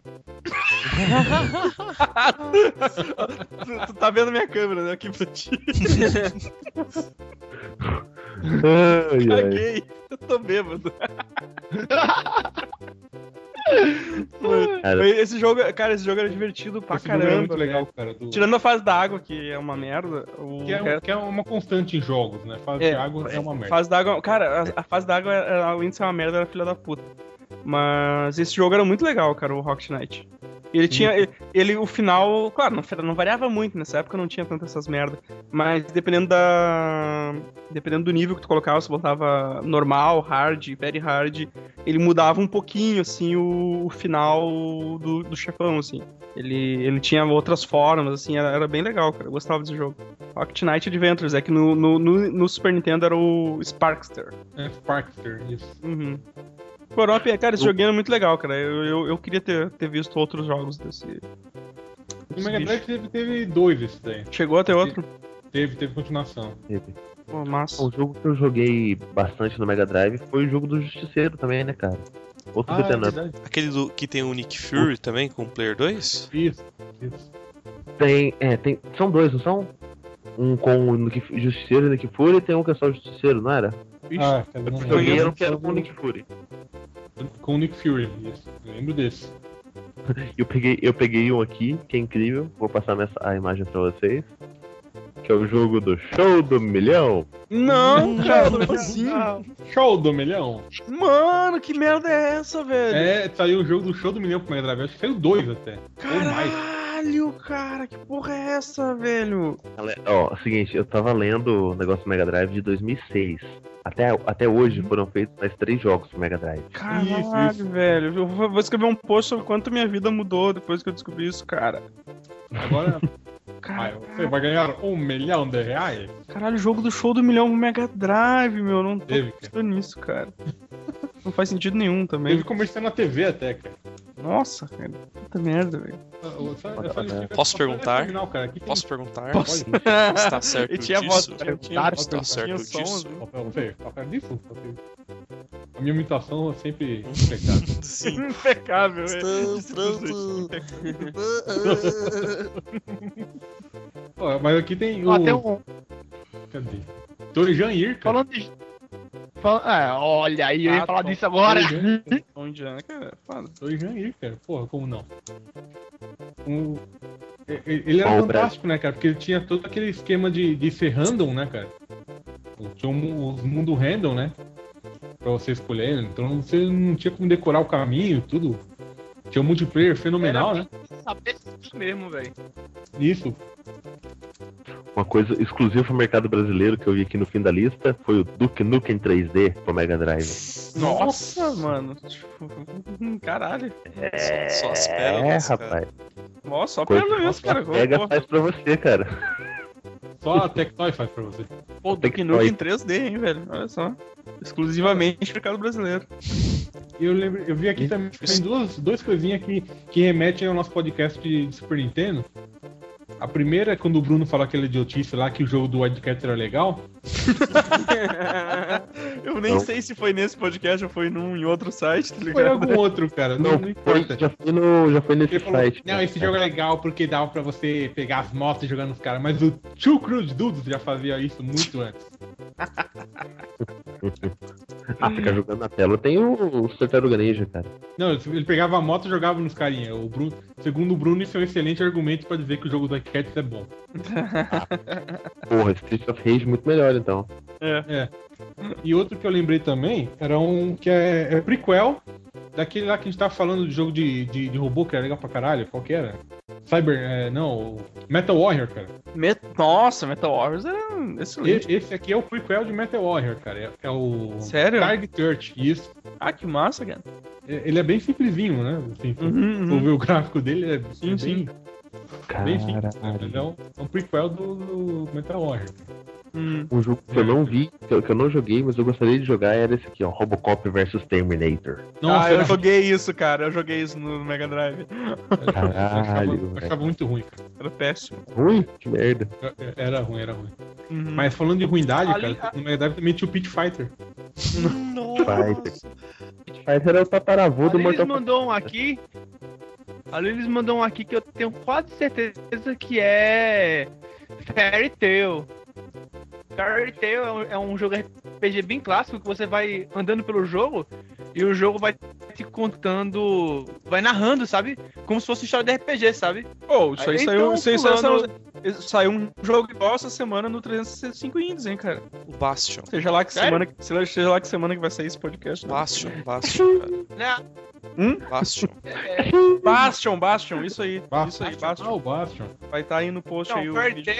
Tu, tu tá vendo minha câmera, né? Aqui pra ti. Ai, ai. Caguei. Eu tô bêbado. Cara. esse jogo, cara, esse jogo era divertido pra Esse jogo caramba. é muito legal, velho. cara. do- Tirando a fase da água, que é uma merda. O Que é, que é uma constante em jogos, né? Fase É, de água é uma merda. Fase d'água. Cara, a, a fase d'água, era- além de ser uma merda, era filha da puta. Mas esse jogo era muito legal, cara, o Rocket Knight. Ele tinha. Ele, ele- o final, claro, não, não variava muito, nessa época não tinha tantas essas merdas. Mas dependendo da. Dependendo do nível que tu colocava, se botava normal, hard, very hard, ele mudava um pouquinho, assim, o, o final do, do chefão, assim. Ele, ele tinha outras formas, assim, era, era bem legal, cara. Eu gostava desse jogo. Rocket Knight Adventures, é que no, no, no, no Super Nintendo era o Sparkster. É Sparkster, isso. Uhum. Corop, cara, esse joguinho é muito legal, cara. Eu, eu, eu queria ter, ter visto outros jogos desse. Desse Mega. Drive teve, teve dois esse daí. Chegou até outro? Teve, teve continuação. Teve. Pô, massa. Um jogo que eu joguei bastante no Mega Drive foi o jogo do Justiceiro também, né, cara? Outro Ah, é. Aquele do, que tem o Nick Fury também, com o Player 2? Isso, isso. Tem, é, tem, são dois, não são? Um com o Nick, Justiceiro e Nick Fury e tem um que é só o Justiceiro, não era? Ah, joguei era um que era com o Nick Fury. Com o Nick Fury. Eu lembro desse. Eu peguei, eu peguei um aqui, que é incrível. Vou passar a imagem pra vocês. Que é o jogo do Show do Milhão. Não, cara, como assim? Show do Milhão. Mano, que merda é essa, velho? É, saiu o jogo do Show do Milhão pro Mega Drive. Acho que saiu dois até. Ou mais. Caralho, cara, que porra é essa, velho? Ó, é o seguinte, eu tava lendo o negócio do Mega Drive de 2006. Até, até hoje foram feitos mais três jogos pro Mega Drive. Caralho, Isso, isso. velho. Eu vou vou escrever um post sobre quanto minha vida mudou depois que eu descobri isso, cara. Agora Cara, vai, você vai ganhar um milhão de reais. Caralho, jogo do show do milhão pro Mega Drive, meu. Não tô Teve, cara. pensando nisso, cara. Não faz sentido nenhum também. Teve comercial na TV até, cara. Nossa, cara. Puta merda, velho. Eu eu eu Posso perguntar? terminar, cara. Tem- Posso perguntar? Posso? Está certo E tinha disso? voz, tinha, Está certo tinha som, disso? Papel, feio, papel disso? Papel. A minha imitação é sempre impecável. Sim. Impecável, é. Estou pronto. Ó, mas aqui tem o. Ó, tem um. Cadê? Dorijan cara. Falando de. Fala- é, olha aí, eu ia Ah, falar disso agora. Tom Indiana, cara, é. Dorijan cara. Porra, como não? E- e- Ele era o fantástico, né, cara? Porque ele tinha todo aquele esquema de, de ser random, né, cara? Tinha um, os mundo random, né? Pra você escolher. Então você não tinha como decorar o caminho, tudo. Tinha um multiplayer fenomenal, né? Saber isso mesmo, velho. Isso. Uma coisa exclusiva pro mercado brasileiro que eu vi aqui no fim da lista foi o Duke Nukem 3D pro Mega Drive. Nossa, mano. Tipo, caralho. Só as É, pérolas, rapaz. Nossa, só mesmo, cara. a Pega faz pra você, cara. Só a Tectoy faz pra você. Pô, Duke Nukem em 3D, hein, velho. Olha só. Exclusivamente mercado brasileiro. E eu, lembro, eu vi aqui também que tem duas, duas coisinhas que, que remetem ao nosso podcast de, de Super Nintendo. A primeira é quando o Bruno falou aquela idiotice lá que o jogo do Wildcat era legal. Eu nem Não. sei se foi nesse podcast ou foi num em outro site, tá Foi ligado? algum outro, cara. Não, não Foi, importa. já foi, no, já foi nesse Ele falou, site. não, cara. esse jogo é legal porque dava pra você pegar as motos e jogar nos caras, mas o Two Cruise Dudes já fazia isso muito antes. Ah, ficar jogando na tela. Tem o, o Tartaruga Ninja, cara. Não, ele pegava a moto e jogava nos carinha. O Bruno, segundo o Bruno, isso é um excelente argumento pra dizer que o jogo do Wildcat é bom. Porra, Street of Rage muito melhor, então. E outro que eu lembrei também era um que é, é prequel daquele lá que a gente tava falando de jogo de, de, de robô que era legal pra caralho. Qual que era? Cyber. é, não, Metal Warrior, cara. Met- Nossa, Metal Warriors é excelente. Esse aqui é o prequel de Metal Warrior, cara. É, é o. Sério? Target Search, isso. Ah, que massa, cara. É- Ele é bem simplesinho, né? Assim, Uhum, uhum. ver o gráfico dele, é, Sim, é sim. Simples. né? Caralho. É um, é prequel do, do Metal Warrior. Hum. Um jogo que eu não vi, que eu, que eu não joguei, mas eu gostaria de jogar era esse aqui, ó. Robocop vs Terminator. ah, eu era- joguei isso, cara. Eu joguei isso no Mega Drive. eu achava, Caralho, eu achava muito ruim, cara. Era péssimo. Ruim? Que merda. Era ruim, era ruim. Uhum. Mas falando de ruindade, Ali- cara, no Mega Drive também tinha o Pit Fighter. Fighter. Fighter é o tataravô do Mortal Kombat. mandou um aqui. Ali eles mandou um aqui que eu tenho quase certeza que é. Fairy Tail. Fairy Tail é um, é um jogo RPG bem clássico que você vai andando pelo jogo e o jogo vai te contando. Vai narrando, sabe? Como se fosse história de RPG, sabe? Oh, isso aí Então, saiu, isso aí saiu, saiu um jogo igual essa semana no 365 Indies, hein, cara. O Bastion. Seja lá que Sério? semana, que- seja seja lá que semana que vai sair esse podcast. né? Bastion, Bastion, cara. Né? Bastion. É, Bastion, Bastion, isso aí. Bastion. Isso aí, Ah, Bastion. o Bastion. Vai estar aí no post aí Não, o Fairy vídeo do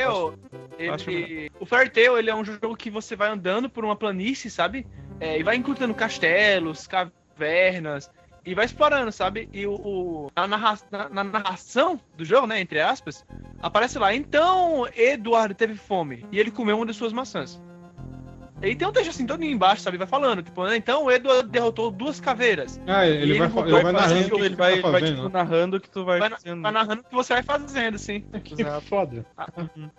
Tail, Bastion. ele, o Fairy Tail, ele é um jogo que você vai andando por uma planície, sabe? É, e vai encontrando castelos, cavernas, e vai explorando, sabe? E o, o- na, narra- na- na narração do jogo, né, entre aspas, aparece lá, então Eduardo teve fome, e ele comeu uma das suas maçãs. E tem um texto assim, todo embaixo, sabe? Vai falando, tipo, né, então o Eduardo derrotou duas caveiras. Ah, ele, ele vai, ele e vai fazendo narrando o que ele ele vai, tá vai tipo, narrando o que tu vai, Vai fazendo. Vai narrando o que você vai fazendo, sim. Que foda.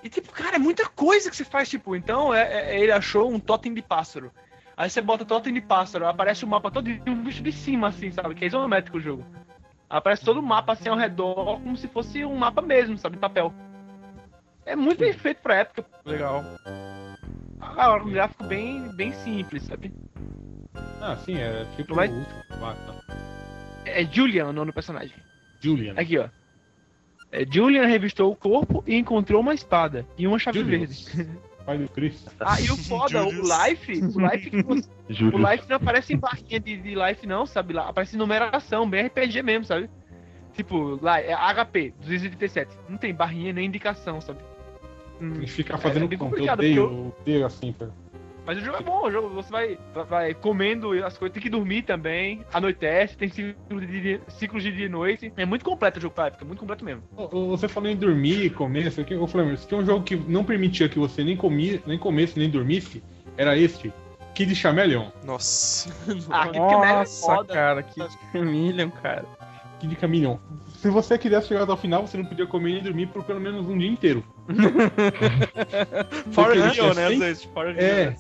E tipo, cara, é muita coisa que você faz, tipo, então é, é- ele achou um totem de pássaro. Aí você bota totem de pássaro, aparece o mapa todo visto de cima, assim, sabe? Que é isométrico o jogo. Aparece todo o mapa assim ao redor, como se fosse um mapa mesmo, sabe? De papel. É muito bem feito pra época. Legal. Ah, um gráfico bem, bem simples, sabe? Ah, sim, é tipo Vai- o último. Tá. É Julian o nome do personagem. Julian. Aqui, ó. É, Julian revistou o corpo e encontrou uma espada e uma chave Julian. verde. Pai do Cristo. Ah, e o foda, o. Life, o Life que você O life não aparece em barrinha de, de life, não, sabe? Lá aparece em numeração, bem RPG mesmo, sabe? Tipo, lá é HP 237. Não tem barrinha nem indicação, sabe? Tem que ficar fazendo é conta. Eu odeio, eu odeio assim, cara. Mas o jogo é bom, o jogo você vai, vai comendo as coisas, tem que dormir também, anoitece, tem ciclo de dia, ciclos de dia e noite. É muito completo o jogo pra época, muito completo mesmo. Você falou em dormir, comer, isso aqui, ô Flamengo, se tinha um jogo que não permitia que você nem comia, nem comesse, nem dormisse, era este. Kid Chameleon. Nossa. Ah, que Camelo é Nossa, foda. cara, que Million, cara. Kid Chameleon. Se você quisesse chegar até o final, você não podia comer nem dormir por pelo menos um dia inteiro. For Porque ele real, tinha né, cem- Zé? For real, É.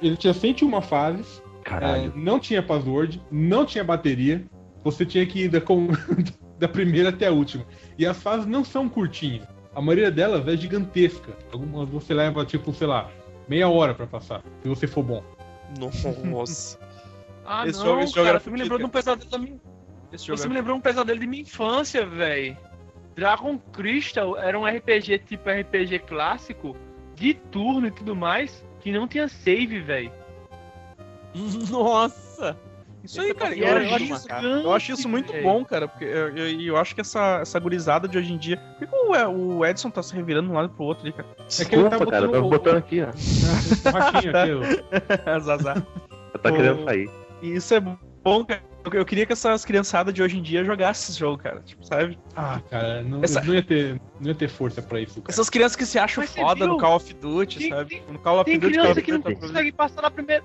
Ele tinha 101 fases, é, Caralho. não tinha password, não tinha bateria. Você tinha que ir da, com- da primeira até a última. E as fases não são curtinhas. A maioria delas é gigantesca. Algumas você leva, tipo, sei lá, meia hora pra passar, se você for bom. Nossa. Ah, Esse não, jogo- esse jogo cara, era você me lembrou de um pesadelo da minha... Esse jogo Você é- me lembrou um pesadelo de minha infância, velho. Dragon Crystal era um RPG tipo RPG clássico, de turno e tudo mais, que não tinha save, velho. Nossa! Isso aí, cara, E eu, era eu acho isso, gigante, eu acho isso muito velho. bom, cara, porque eu, eu, eu acho que essa, essa gurizada de hoje em dia. Por que o, o Edson tá se revirando de um lado pro outro ali, cara? É que ele tá Desculpa, cara, eu botando o- botando aqui, ó. O ratinho aqui, ó. Zazá. Tá querendo sair. Isso é bom, cara. Eu- Eu queria que essas criançadas de hoje em dia jogassem esse jogo, cara. Tipo, sabe? Ah, cara, não, Essa- não, ia ter, não ia ter força pra isso, cara. Essas crianças que se acham Mas foda no Call of Duty, Tem- sabe? tem- no Call of Tem Duty criança que não consegue passar na primeira.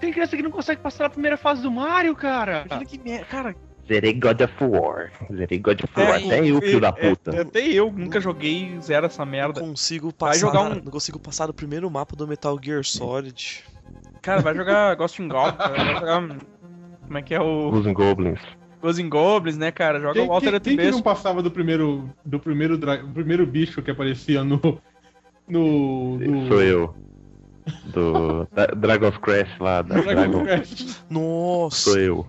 Tem criança que não consegue passar na primeira fase do Mario, cara. Imagina que merda, cara. Zerei God of War. Zerei God of É, War. Até eu, filho da é, puta. é, até eu nunca joguei zero essa Não merda. consigo Vai passar. jogar um- Não consigo passar do primeiro mapa do Metal Gear Solid. Cara, vai jogar Ghost in cara, vai jogar. Como é que é o. Os Goblins. In Goblins, né, cara? Joga Quem, o Altered quem, quem que não passava do primeiro, do primeiro, dra- do primeiro bicho que aparecia no. No. no Sou eu. Do da- Dragon's Crash lá. Da Dragon Dragon. Quest. Nossa. Sou eu.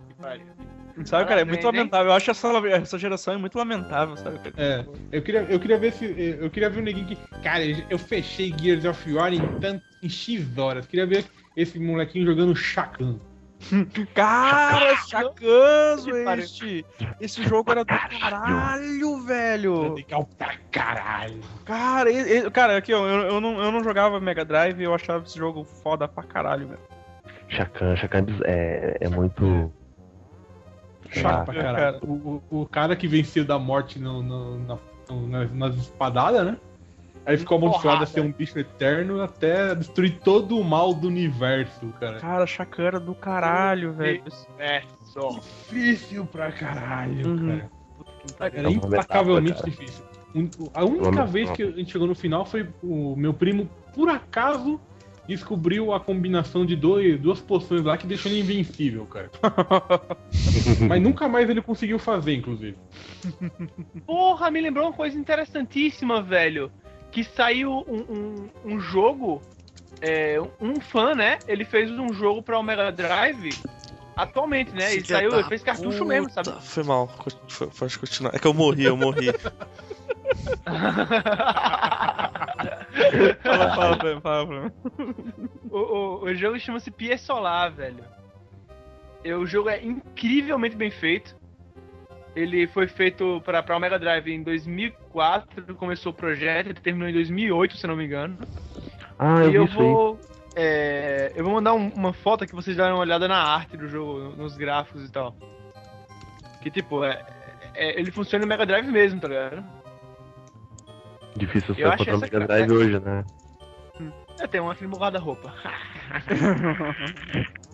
Sabe, cara, é muito lamentável. Eu acho essa, essa geração é muito lamentável, sabe, cara? É, eu queria, eu queria ver se. Eu queria ver um neguinho que. Cara, eu fechei Gears of War em, tanto, em X horas. Queria ver esse molequinho jogando Shakan. Cara, Chacanzo este! Esse jogo era do caralho, velho! Legal pra caralho. Cara, e- e- cara, aqui, ó, eu, eu, não, eu não jogava Mega Drive e eu achava esse jogo foda pra caralho, velho. Chacan, Chacan é, é muito. Chato pra caralho. O, o, o cara que venceu da morte no, no- na- nas espadadas, né? Aí ficou amaldiçoado a ser um bicho eterno até destruir todo o mal do universo, cara. Cara, Chacan era do caralho, velho. É, só. Difícil pra caralho, Uhum. cara. É Era uma implacavelmente metáfora, difícil. A única Uma vez que a gente chegou no final foi o meu primo, por acaso, descobriu a combinação de dois, duas poções lá que deixou ele invencível, cara. Mas nunca mais ele conseguiu fazer, inclusive. Porra, me lembrou uma coisa interessantíssima, velho. Que saiu um, um, um jogo. é, um fã, né? Ele fez um jogo pra o Mega Drive atualmente, né? E Filha saiu, da ele fez cartucho mesmo, sabe? puta, Foi mal. Foi- Pode continuar. É que eu morri, eu morri. Fala, fala pra mim, fala pra mim. o, o, o jogo chama-se Pie Solar, velho. O jogo é incrivelmente bem feito. Ele foi feito para o Mega Drive em 2004, começou o projeto, ele terminou em 2008, se não me engano. Ah, eu e vi eu isso aí. vou. é, eu vou mandar um- uma foto pra vocês darem uma olhada na arte do jogo, nos gráficos e tal. Que tipo, é, é- ele funciona no Mega Drive mesmo, tá ligado? Difícil você encontrar o Mega Drive hoje, né? É, tem uma filme guarda-roupa.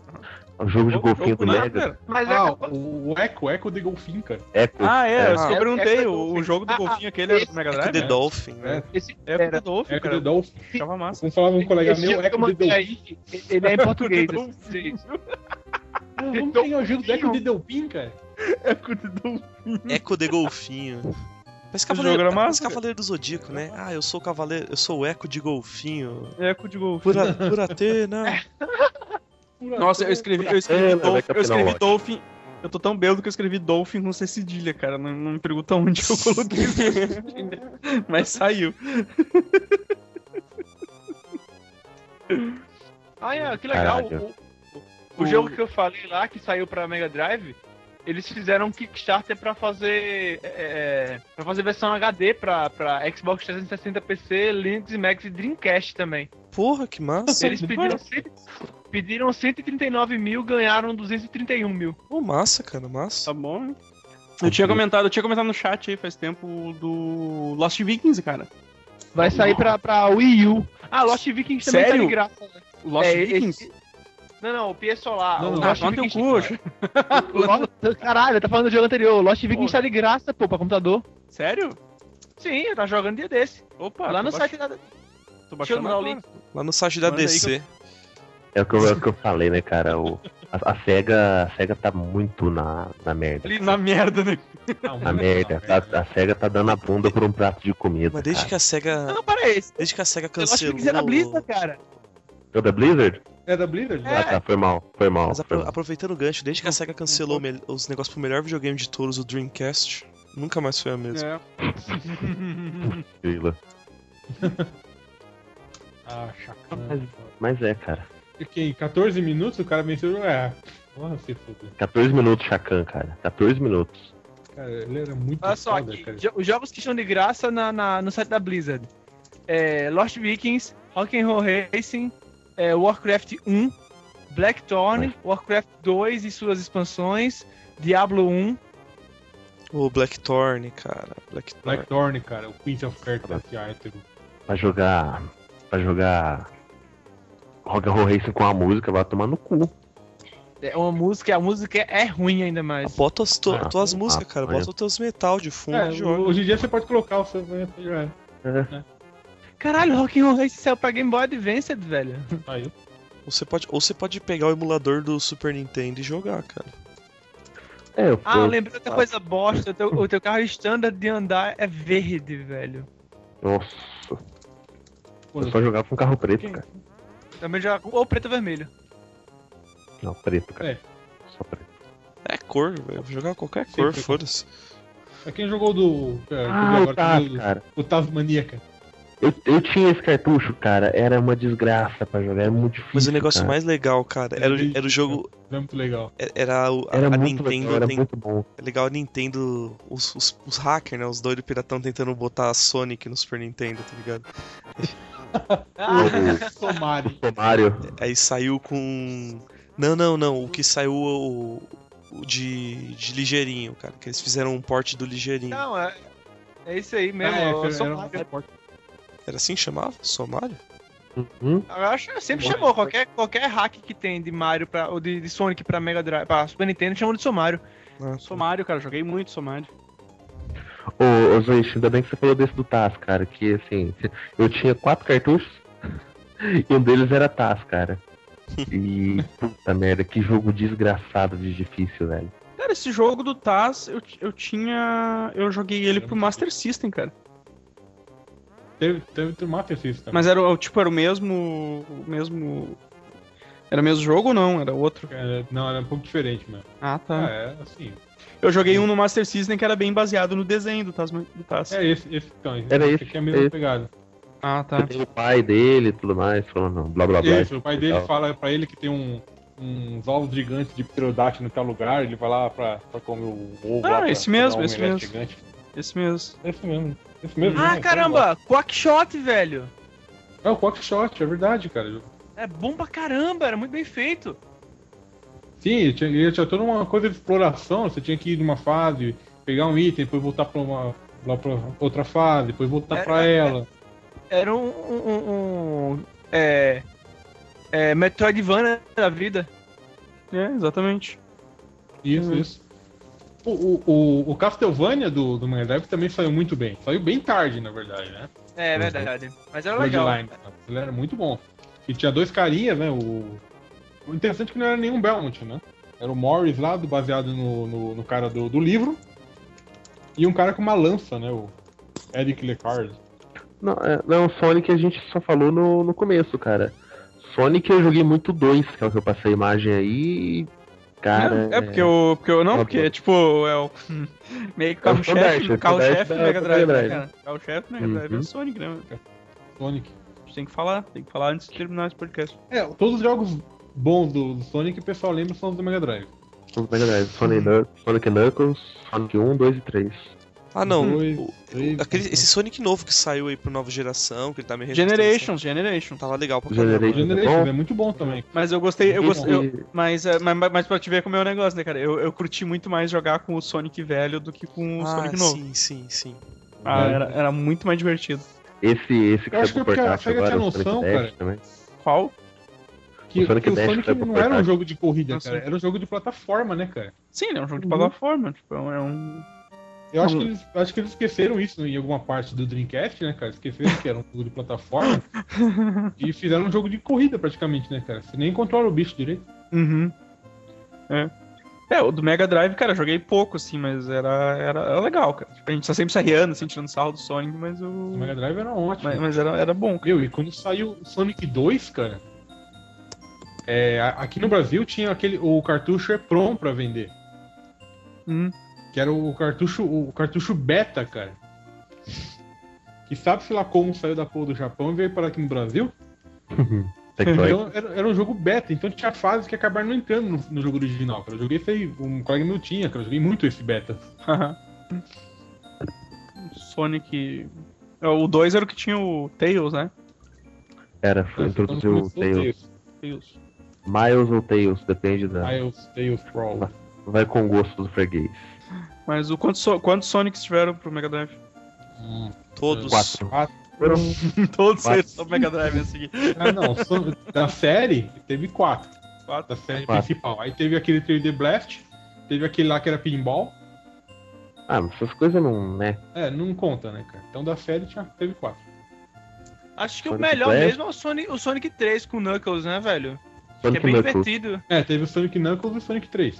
O jogo de golfinho jogo do cara. Mas é Ah, o, o Echo, Echo de Golfinho, cara. Echo. Ah, é, eu só É, perguntei, é, é, o, o jogo do ah, golfinho ah, aquele era do Mega É Drive? The né? Dolphin, né? É, esse É o era. do Dolphin, Echo cara. de Dolphin. Achava massa. Como falava um colega Esse meu, eu Echo de Dolphin. aí, ele é em português. Echo de assim, Ah, Vamos pegar o jogo do Echo de Dolphin, cara. Echo de Dolphin. Eco de golfinho. Parece Esse cavaleiro, jogo massa, cavaleiro do Zodíaco, né? Ah, eu sou o cavaleiro, eu sou o Eco de golfinho. Echo de Golfinho. Por, a, por Atena. Nossa, eu escrevi, eu escrevi, É, né, Dolphin, vai eu escrevi. Dolphin. Eu tô tão bêbado que eu escrevi Dolphin com C cedilha, cara. Não, não me pergunta onde eu coloquei. Mas saiu. Ah, é, que legal. O, o- o jogo que eu falei lá, que saiu pra Mega Drive, eles fizeram um Kickstarter pra fazer. É, pra fazer versão HD pra, pra Xbox 360 PC, Linux, Mac e Dreamcast também. Porra, que massa. Eles pediram, pediram 139 mil, ganharam 231 mil. Pô, massa, cara, massa. Tá bom, hein? Eu tinha comentado, eu tinha comentado no chat aí faz tempo do Lost Vikings, cara. Vai sair pra, pra Wii U. Ah, Lost Vikings também Sério? tá de graça. Né? Lost É, Vikings? esse- Não, não, o PS Solar. Não, o não, Lost teu Vikings- oxe. o Lost- Caralho, tá falando do jogo anterior. O Lost Vikings Pô. tá de graça, pô, pra computador. Sério? Sim, eu tava jogando dia desse. Opa, lá no site da. Tô Deixa eu baixando mandar o link. Lá no site da Manda DC. É o que eu, é o que eu falei, né, cara? O, a, a SEGA, a SEGA tá muito na, na merda. Ali na merda, né? Na merda. A, a SEGA tá dando a bunda por um prato de comida. Mas desde cara. que a SEGA. Não, para esse. Desde que a SEGA Eu acho cancelou. que era Blizzard, cara. É o da Blizzard? É da Blizzard? É. Ah, tá, foi mal, foi mal. Mas Foi mal. aproveitando o gancho, desde que a SEGA cancelou o mel- os negócios pro melhor videogame de todos, o Dreamcast, nunca mais foi a mesma. É. Ah, chacana. Mas é, cara. Porque em 14 minutos o cara venceu. É. Porra, se foda. 14 minutos, Chacan, cara. 14 minutos. Cara, ele era muito Olha só foda, aqui, os jogos que estão de graça na, na- no site da Blizzard. É, Lost Vikings, Rock'n'Roll Racing, é, Warcraft 1, Blackthorn, Warcraft 2 e suas expansões, Diablo 1. O Blackthorn, cara. Blackthorn. Blackthorn, cara, o Prince of Persia Item. Pra jogar. Pra jogar. Rock and Roll Racing com a música, vai tomar no cu. É uma música, a música é ruim ainda mais. Bota as tu- Ah, tuas ah, músicas, cara. Bota os teus metal de fundo É, joga. hoje em dia você pode colocar o seu né, pra jogar. Caralho, Rock'n'Roll Racing saiu pra Game Boy Advance, velho. Aí. Ou você, pode, ou você pode pegar o emulador do Super Nintendo e jogar, cara. É, eu, Ah, eu eu, lembrei outra coisa bosta. O teu, o teu carro standard de andar é verde, velho. Nossa. Eu só jogava com carro preto, cara. Também já. Ou preto ou vermelho. Não, preto, cara. É. Só preto. É cor, velho. Vou jogar qualquer Sempre cor, foda-se. Pra quem jogou do. é, Ah, viu o agora, Taz, do- cara. O Tasmania, cara. Eu, eu tinha esse cartucho, cara, era uma desgraça pra jogar, era muito difícil. Mas o negócio cara. mais legal, cara, era, o- era o jogo. É muito legal. Era, o- a, Era a Nintendo. legal, era tem- muito bom. É legal a Nintendo. Os, os, os hackers, né? Os doidos piratão tentando botar a Sonic no Super Nintendo, tá ligado? Tomari. O Mario. Aí saiu com. Não, não, não. O que saiu o, o de, de ligeirinho, cara. Que eles fizeram um porte do ligeirinho. Não, é, é isso aí mesmo. É, eu, era- assim que chamava? Somário? Uhum. eu acho que sempre chamou. Qualquer, qualquer hack que tem de Mario pra, ou de, de Sonic pra Mega Drive, pra Super Nintendo, chamam de Somário. Somário, cara, joguei muito Somário. Ô, ô Zoichi, ainda bem que você falou desse do Taz, cara, que assim, eu tinha quatro cartuchos e um deles era Taz, cara. E puta merda, que jogo desgraçado de difícil, velho. Cara, esse jogo do Taz, eu, eu tinha. Eu joguei ele pro Master System, cara. Teve, teve, teve Master System. Mas era o tipo, era o mesmo. O mesmo. Era o mesmo jogo ou não? Era outro? Era- não, era um pouco diferente, mano. Ah, Ah, tá. é, assim. Eu joguei um no Master System que era bem baseado no desenho do Taz. Do Taz. É esse, esse então. Esse, Era esse esse, aqui é a mesma esse. pegada. Ah, tá. Tem o pai dele e tudo mais, falando blá blá blá. Isso, o pai dele fala pra ele que tem um, uns ovos gigantes de pterodáctilo em tal lugar, ele vai lá pra, pra comer o ovo. Ah, lá pra- esse pra mesmo, um esse mesmo. Gigante. Esse mesmo. Esse mesmo. Esse mesmo. Ah, né? caramba! Quackshot, velho! É o Quackshot, é verdade, cara. É bom pra caramba, era muito bem feito. Sim, ele tinha, ele tinha toda uma coisa de exploração, você tinha que ir numa fase, pegar um item, depois voltar pra uma lá pra outra fase, depois voltar É, pra é, ela. Era um. um, um- um- é. É. Metroidvania da vida. É, exatamente. Isso, Uhum. isso. O, o, o, o Castlevania do, do Mega Drive também saiu muito bem. Saiu bem tarde, na verdade, né? É verdade. Mas era legal. Bloodline. Ele era muito bom. E tinha dois carinhas, né? O, o interessante é que não era nenhum Belmont, né? Era o Morris lá, do- baseado no, no, no cara do, do livro. E um cara com uma lança, né? O Eric Lecard. Não, é, não, Sonic a gente só falou no, no começo, cara. Sonic eu joguei muito dois, que é o que eu passei a imagem aí. Cara. é, é porque eu. Porque eu não, Tá porque, bom. tipo, é o. Meio que É o carro-chefe carro-chefe o do Mega Drive, né, cara? Carro-chefe do Mega Drive é Uhum. o Sonic, né? cara? Sonic. A gente tem que falar, tem que falar antes de terminar esse podcast. É, todos os jogos bons do, do Sonic o pessoal lembra são os do Mega Drive. Os Mega Drive. Sonic, Knuck- Sonic Knuckles, Sonic 1, 2 e 3. Ah, não. Dois, o- três, aquele- esse Sonic novo que saiu aí pro nova geração, que ele tá meio Generations, Generations. Tava legal pra caramba. Generations bom? é muito bom também. Mas eu gostei, eu gostei. eu- Esse- mas, é, mas, mas pra te ver como é o negócio, né, cara? Eu, eu curti muito mais jogar com o Sonic velho do que com o Ah, Sonic novo. sim, sim, sim. Ah, É. era, era muito mais divertido. Esse, esse que Eu acho que é a Sega tinha noção, cara. também. Qual? Que, O Sonic que o Sonic não era um jogo de corrida, Não cara. Era um jogo de plataforma, né, cara? Sim, ele é um jogo de Uhum. plataforma. Tipo, é um. Eu acho que, eles, acho que eles esqueceram isso em alguma parte do Dreamcast, né, cara? Esqueceram que era um jogo de plataforma. e fizeram um jogo de corrida, praticamente, né, cara? Você nem controla o bicho direito. Uhum. É. É, o do Mega Drive, cara, eu joguei pouco, assim, mas era, era, era legal, cara. Tipo, a gente tá sempre se arriando, assim, tirando sarro do Sonic, mas o. O Mega Drive era ótimo. Mas, mas era, era bom, cara. Meu, e quando saiu o Sonic 2, cara, é, aqui no Brasil tinha aquele o cartucho EPROM pra vender, Hum. que era o cartucho o cartucho beta, cara. Que sabe-se lá como saiu da porra do Japão e veio para aqui no Brasil. Então era, era um jogo beta, então tinha fases que acabaram não entrando no, no jogo original. Cara. Eu joguei esse aí, um colega meu tinha, cara. Eu joguei muito esse beta. Sonic. é, O 2 era o que tinha o Tails, né? Era, foi introduziu o Tails. Tails. Miles ou Tails, depende da. Tails, Tails Brawl. Vai com o gosto do freguês. Mas o quantos, so- quantos Sonics tiveram pro Mega Drive? Hum, Todos. Quatro. Todos Quatro. eles são Mega Drive a seguir. Ah, não. Da série, teve quatro. Quatro. Da série Quatro. principal. Aí teve aquele 3D Blast, teve aquele lá que era pinball. Ah, mas essas coisas não, né? É, não conta, né, cara? Então da série tinha, teve quatro. Acho que o Sonic melhor Blast. mesmo é o Sonic, o Sonic 3 com Knuckles, né, velho? Que é Sonic bem Knuckles. divertido. É, teve o Sonic Knuckles e o Sonic 3.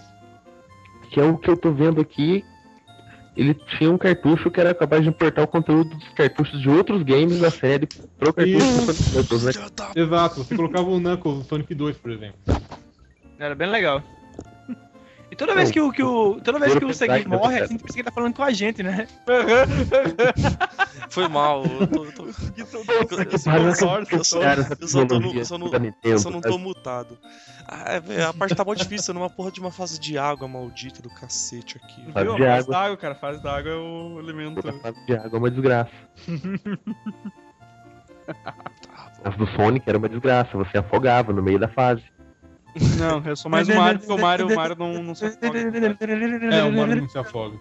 Que é o que eu tô vendo aqui. Ele tinha um cartucho que era capaz de importar o conteúdo dos cartuchos de outros games da série pro cartucho Isso. do Sonic Knuckles, né? Exato, você colocava o Knuckles no Sonic 2, por exemplo. Era bem legal. E toda vez que o, que o, toda vez que o Segui morre, a gente pensa que ele tá falando com a gente, né? Foi mal. Eu tô, eu tô- eu- eu só- pariu, eu só- eu tô no- eu não- da eu Nintendo, só não tô mutado. Ah, velho, a parte tá mó difícil, numa porra de uma fase de água maldita do cacete aqui. Fase Viu? de A fase água. água, cara. Fase da água é o elemento. Fase de água é uma desgraça. As do Sonic era uma desgraça, você afogava no meio da fase. Não, eu sou mais o Mario, porque o Mario, o Mario não, não se afoga. É, o Mario não se afoga.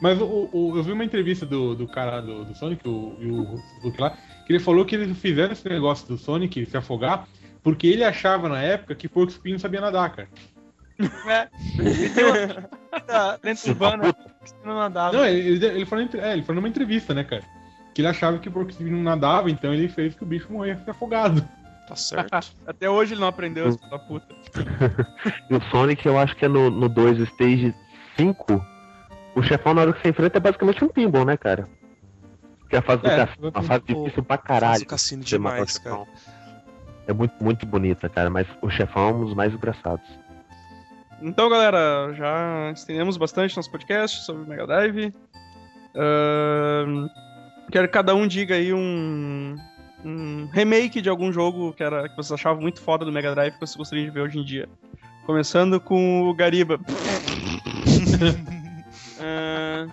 Mas o, o- eu vi uma entrevista do, do cara do, do Sonic, o, e o Hulk lá, que ele falou que eles fizeram esse negócio do Sonic se afogar porque ele achava na época que Porco Espinho não sabia nadar, cara. Da lenta urbana que não andava. Não, ele, ele, falou, é, ele falou numa entrevista, né, cara? Que ele achava que o Porco Espinho não nadava, então ele fez que o bicho morresse afogado. Tá certo. Até hoje ele não aprendeu, filho da puta. E o Sonic, eu acho que é no, no 2 Stage 5. O chefão, na hora que você enfrenta, é basicamente um pinball, né, cara? Que é a fase do É, cassino. Uma fase difícil pra caralho. cassino demais, cara. É muito, muito bonita, cara, mas o chefão é um dos mais engraçados. Então, galera, já estendemos bastante nosso podcast sobre o Mega Drive. Ahn, quero que cada um diga aí um, um remake de algum jogo que, era, que vocês achavam muito foda do Mega Drive que vocês gostariam de ver hoje em dia. Começando com o Gariba. Ah,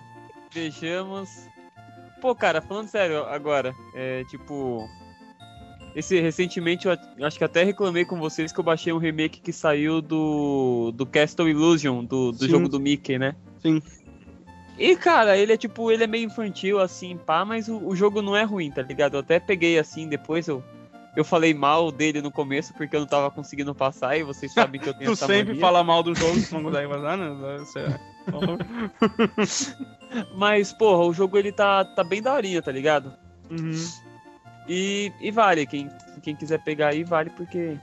vejamos. Pô, cara, falando sério agora, é tipo. Esse, recentemente eu acho que até reclamei com vocês que eu baixei um remake que saiu do, do Castle Illusion, do, do Sim. jogo do Mickey, né? Sim. E, cara, ele é tipo, ele é meio infantil, assim, pá, mas o, o jogo não é ruim, tá ligado? Eu até peguei assim, depois eu, eu falei mal dele no começo porque eu não tava conseguindo passar e vocês sabem que eu tenho Tu essa sempre mania. fala mal do jogo tu não consegue vazar, né? É- Mas, porra, o jogo ele tá, tá bem daorinha, tá ligado? Uhum. E, e vale, quem, quem quiser pegar aí, vale porque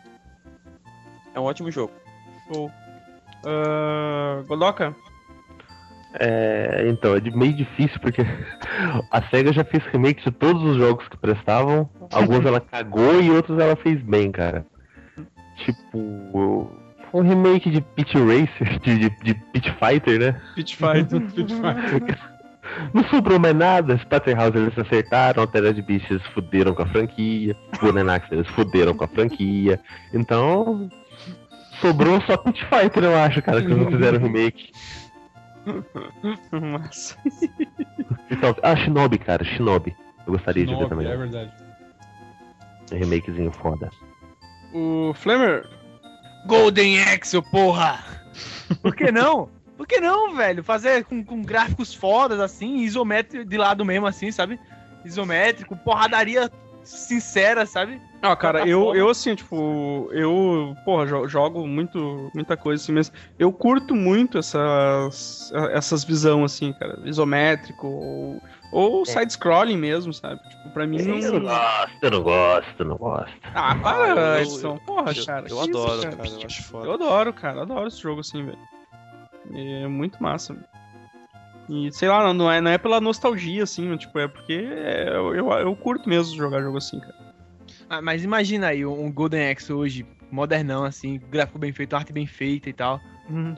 é um ótimo jogo. Show. Ah, Godoka? É, então, é de- meio difícil porque a SEGA já fez remake de todos os jogos que prestavam. Alguns ela cagou e outros ela fez bem, cara. Tipo, um remake de Pit Racer, de, de, de Pit Fighter, né? Pit Fighter. Não sobrou mais nada. Splatterhouse eles acertaram, Altera de Beast eles fuderam com a franquia, Goldenax eles fuderam com a franquia. Então, sobrou só Pit Fighter, eu acho, cara, que eles não fizeram remake. Massa. Então, ah, Shinobi, cara, Shinobi. Eu gostaria de ver também. é verdade. Um remakezinho foda. O Flamer? Golden Axel, porra! Por que não? Por que não, velho? Fazer com, com gráficos fodas, assim, isométrico de lado mesmo, assim, sabe? Isométrico, porradaria sincera, sabe? Ah, cara, Tá eu, eu assim, tipo, eu, porra, jo- jogo muito, muita coisa assim, mas eu curto muito essas, essas visão assim, cara, isométrico ou, ou side-scrolling mesmo, sabe? Tipo, pra mim Eu não não... gosto, eu não gosto, eu não gosto. Ah, Ah, para, eu- Edson, porra, Eu, cara. eu isso, adoro, cara? cara, eu acho foda. Eu adoro, cara, eu adoro esse jogo assim, velho. É muito massa. velho. E sei lá, não é, não é pela nostalgia, assim, tipo, é porque é- eu, eu, eu curto mesmo jogar jogo assim, cara. Ah, mas imagina aí um Golden Axel hoje, modernão, assim, gráfico bem feito, arte bem feita e tal.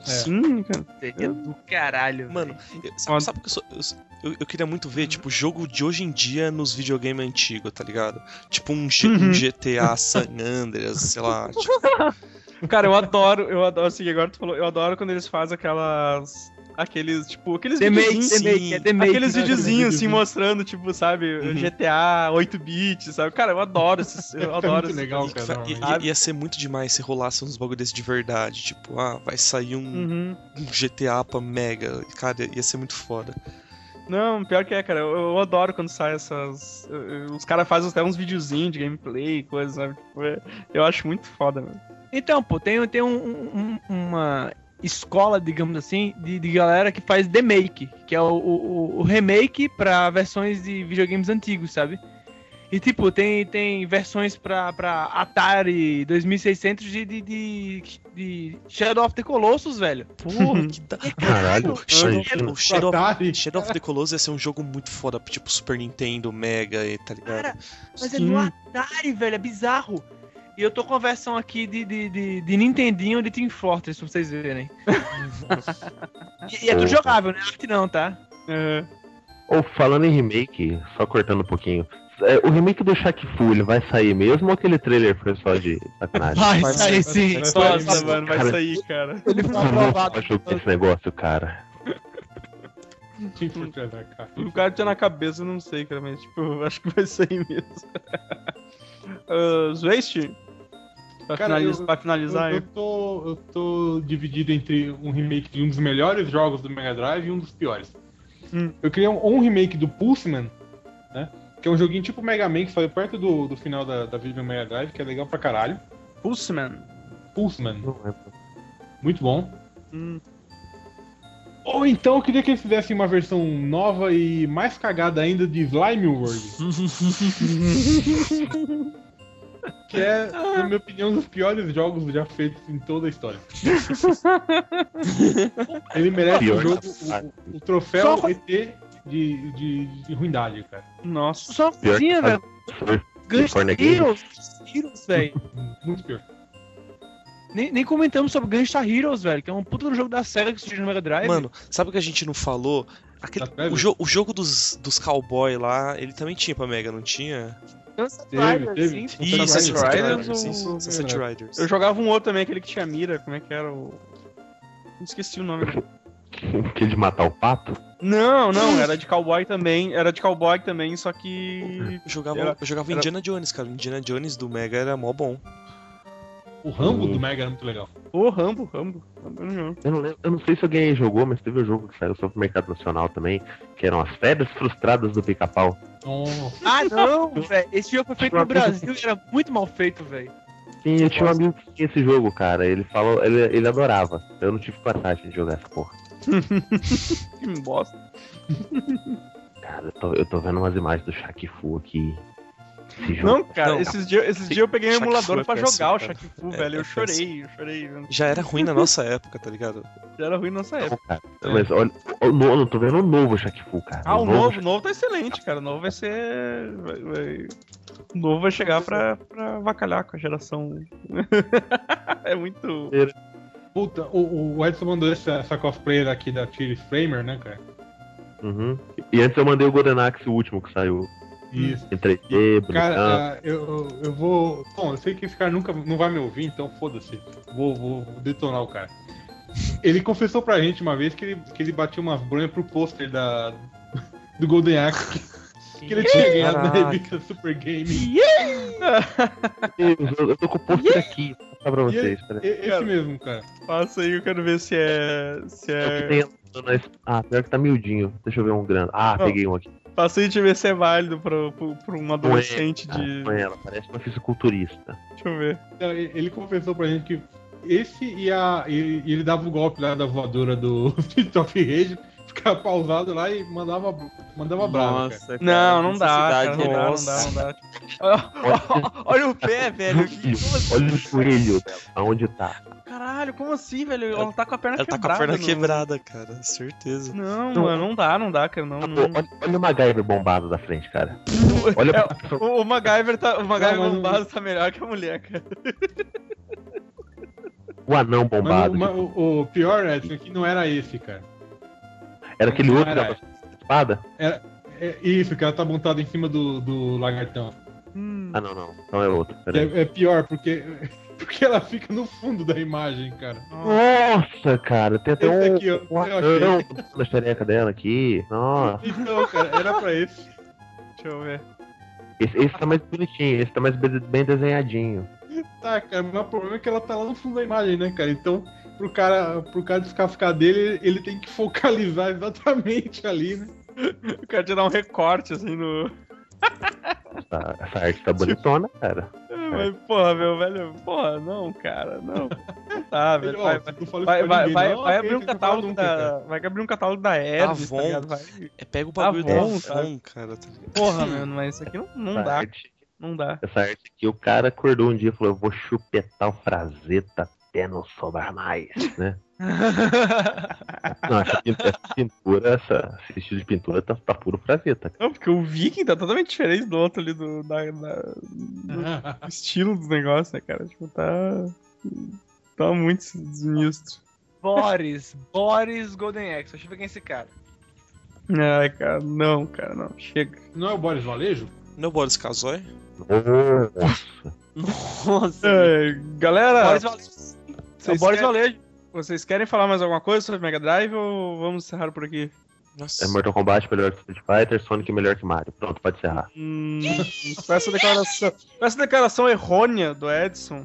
Sim, cara. Seria do caralho. Mano, velho. eu- sabe, sabe que eu, sou- eu, eu, eu queria muito ver, tipo, jogo de hoje em dia nos videogames antigos, tá ligado? Tipo um, G- um GTA San Andreas, sei lá. Tipo, Cara, eu adoro, eu adoro, assim, agora tu falou, eu adoro quando eles fazem aquelas. Aqueles, tipo, aqueles The Make, videozinhos. Make, é Make. Aqueles né? videozinhos assim mostrando, tipo, sabe, Uhum. GTA 8-bit, sabe? Cara, eu adoro esses. Eu É adoro muito esses legal, cara. ia, ia- ia ser muito demais se rolasse uns bagulho desse de verdade. Tipo, ah, vai sair um, Uhum. um GTA pra Mega. Cara, ia ser muito foda. Não, pior que é, cara. Eu, eu adoro quando sai essas. eu- eu- Os caras fazem até uns videozinhos de gameplay, coisas, sabe? Tipo, é- eu acho muito foda, mano. Então, pô, tem, tem um- um- uma escola, digamos assim, de, de galera que faz The Make, que é o, o, o remake pra versões de videogames antigos, sabe? E tipo, tem, tem versões pra, pra Atari 2600 de, de, de, de Shadow of the Colossus, velho. Porra, que da... Caralho, O Shadow, Shadow of, Atari. Shadow of the Colossus ia ser um jogo muito foda, tipo Super Nintendo, Mega, e tá ligado? Cara, Mas é Sim. no Atari, velho, é bizarro. E eu tô com a versão aqui de, de, de, de Nintendinho de Team Fortress, pra vocês verem. e, e é tudo jogável, né? Arte não, tá? É. Ou falando em remake, só cortando um pouquinho. é, O remake do Shaq Fu, ele vai sair mesmo ou aquele trailer foi só de sacanagem? Vai Vai sair sim. vai Nossa, sair, mano, vai cara. sair, cara. Ele foi Eu aprovado. vou jogar esse negócio, cara. Que. O cara tinha na cabeça, eu não sei, cara, mas tipo, eu acho que vai sair mesmo. Uh, Zwest? Pra, Cara, finaliza- eu- pra finalizar Eu, eu tô, eu tô dividido entre um remake de um dos melhores jogos do Mega Drive e um dos piores. Hum. Eu queria um, um remake do Pulseman, né? Que é um joguinho tipo Mega Man que saiu perto do, do final da, da vida do Mega Drive, que é legal pra caralho. Pulseman. Pulseman, muito bom. Hum. Ou então eu queria que eles fizessem uma versão nova e mais cagada ainda de Slime World. que é, na minha opinião, um dos piores jogos já feitos em toda a história. Ele merece o jogo, o, o troféu Só ET de, de, de ruindade, cara. Nossa. Só coisinha, velho. Game. Heroes. Heroes, velho. Muito pior. Nem, nem comentamos sobre Gunstar Heroes, velho, que é um puta do jogo da SEGA que surgiu no Mega Drive. Mano, sabe o que a gente não falou? Aquele, o, jo- o jogo dos, dos cowboy lá, ele também tinha pra Mega, não tinha? Sunset Teve, Riders, teve. Sunset Riders. Sunset Riders Riders, ou- Sunset Riders. Eu jogava um outro também, aquele que tinha mira, como é que era o. Esqueci o nome. Que de matar o pato? Não, não, era de cowboy também. Era de cowboy também, só que. Eu jogava, Era- eu jogava era- Indiana Jones, cara. Indiana Jones do Mega era mó bom. O Rambo do Mega era muito legal. Ô, Rambo, Rambo. Rambo não. Eu não, lembro, eu não sei se alguém jogou, mas teve um jogo que saiu só pro mercado nacional também, que eram as férias frustradas do pica-pau. Nossa. Ah, não, velho. Esse jogo foi feito no Brasil e era muito mal feito, velho. Sim, eu tinha um amigo que tinha esse jogo, cara. Ele falou, ele, ele adorava. Eu não tive coragem de jogar essa porra. Que bosta. Cara, eu tô, eu tô vendo umas imagens do Shaq Fu aqui. Esse jogo. Não, cara, Não. esses dias esses dias eu peguei um emulador é pra péssimo, jogar o cara. Shaq Fu, É- velho. Eu é chorei, eu chorei. Já era ruim na nossa época, tá ligado? Já era ruim nessa época. Não, cara. Mas olha, o novo, eu tô vendo o novo Shaq Fu, cara. Ah, o novo, o novo tá excelente, cara. O novo vai ser. vai- vai- O novo vai chegar pra, pra vacalhar com a geração. é muito. Puta, o, o Edson mandou essa, essa cosplayer aqui da Tiris Framer, né, cara? Uhum. E antes eu mandei o Golden Axe, o último que saiu. Isso. Em 3D, bonitão. Cara, ah, eu, eu- vou. Bom, eu sei que esse cara nunca não vai me ouvir, então foda-se. Vou, vou, detonar o cara. Ele confessou pra gente uma vez que ele, que ele batia umas bronhas pro pôster da, do Golden Axe que, que ele tinha ganhado na revista Super Game. Eu, eu tô com o pôster aqui. Vou mostrar pra vocês. E- Esse mesmo, cara. Passa aí, eu quero ver se é. Se É Ah, pior que tá miudinho. Deixa eu ver um grande. Ah, Não. peguei um aqui. Passa aí de ver se é válido pra, pra, pra um adolescente de. ela, parece uma fisiculturista. Deixa eu ver. Ele ele confessou pra gente que esse e a. E, e ele dava o golpe lá da voadora do of Rage, ficava pausado lá e mandava, mandava bravo. cara. Nossa, cara. Não, não dá, cara, não dá, não dá, não dá. Olha, olha o pé, velho. Olha o joelho aonde tá. Caralho, como assim, velho? Ela tá com a perna Ela tá quebrada. com a perna no- quebrada, cara. Certeza. Não, Não. mano, não dá, não dá, cara. Não, não... olha, olha o MacGyver bombado da frente, cara. Olha É, o, o MacGyver tá, o MacGyver Não, bombado tá melhor que a mulher, cara. o anão Mas bombado. o, o- o pior, Edson, é que não era esse, cara. Era aquele não outro era. da espada? É isso, que ela tá montada em cima do, do lagartão. Hum. Ah, não, não. Então é outro. É, é pior, porque, porque ela fica no fundo da imagem, cara. Nossa, cara, tem até Esse um, aqui, ó, um eu achei. anão na xereca dela aqui. Nossa. Então, cara, era pra esse. Deixa eu ver. Esse, esse tá mais bonitinho, esse tá mais be- bem desenhadinho. Tá, cara, mas o problema é que ela tá lá no fundo da imagem, né, cara? Então, pro cara, pro cara descascar dele, ele tem que focalizar exatamente ali, né? O cara te dá um recorte, assim, no... Essa, essa arte tá bonitona, cara. Mas, porra, meu velho, porra, não, cara, não. Não tá, velho. Vai, vai, vai, vai, vai abrir um que catálogo da... cara. Vai abrir um catálogo da Hermes, tá Avon. ligado? Vai... É, pega o bagulho Tá da Avon, cara. tá ligado? Porra, meu, mas isso aqui não, não dá, não dá. essa arte aqui, o cara acordou um dia e falou: Eu vou chupetar o frazeta até não sobrar mais, né? Não, essa, pin- essa pintura, essa, esse estilo de pintura tá, tá puro frazeta. Não, porque o Viking tá totalmente diferente do outro ali, do, da, da- do estilo dos negócios, né, cara? Tipo, tá. Tá muito sinistro. Boris, Boris Golden Axe. Deixa eu ver quem é esse cara. Ai, cara, não, cara, não. Chega. Não é o Boris Valejo? Não é o Boris Casoy? Nossa. É, galera, Boris Valejo. É o Boris Valejo. Vocês querem falar mais alguma coisa sobre Mega Drive ou vamos encerrar por aqui? Nossa. É Mortal Kombat melhor que Street Fighter, Sonic melhor que Mario. Pronto, pode encerrar. Hum, com essa declaração, com essa declaração errônea do Edson,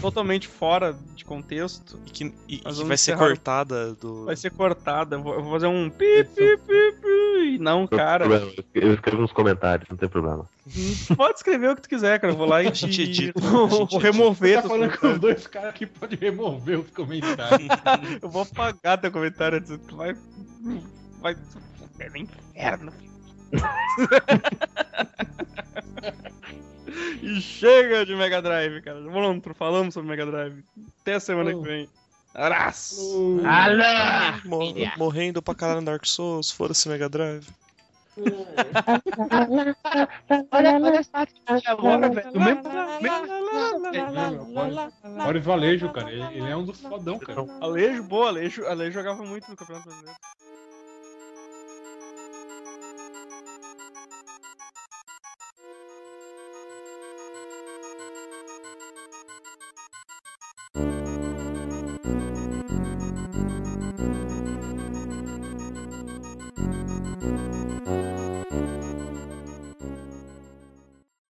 totalmente fora de contexto, E que, e- que vai ser cortada do. vai ser cortada. Eu vou, fazer um pi, pi, pi, pi. Não, cara. Eu escrevo nos comentários, não tem problema. Pode escrever o que tu quiser, cara. Eu vou lá e A gente te- edita, a vou, remover. Tá teus falando que os dois caras aqui podem remover os comentários. Eu vou apagar teu comentário. Tu vai. Vai. É no inferno. e chega de Mega Drive, cara. Pronto, falamos sobre Mega Drive. Até a semana que vem. Abraço! Mor- morrendo pra caralho no Dark Souls, foda-se Mega Drive. Olha, olha só que agora, velho. O mesmo, Boris Valejo, cara. Ele, ele é um dos fodão, cara. Alejo, boa, Alejo, Alejo jogava muito no Campeonato Brasileiro.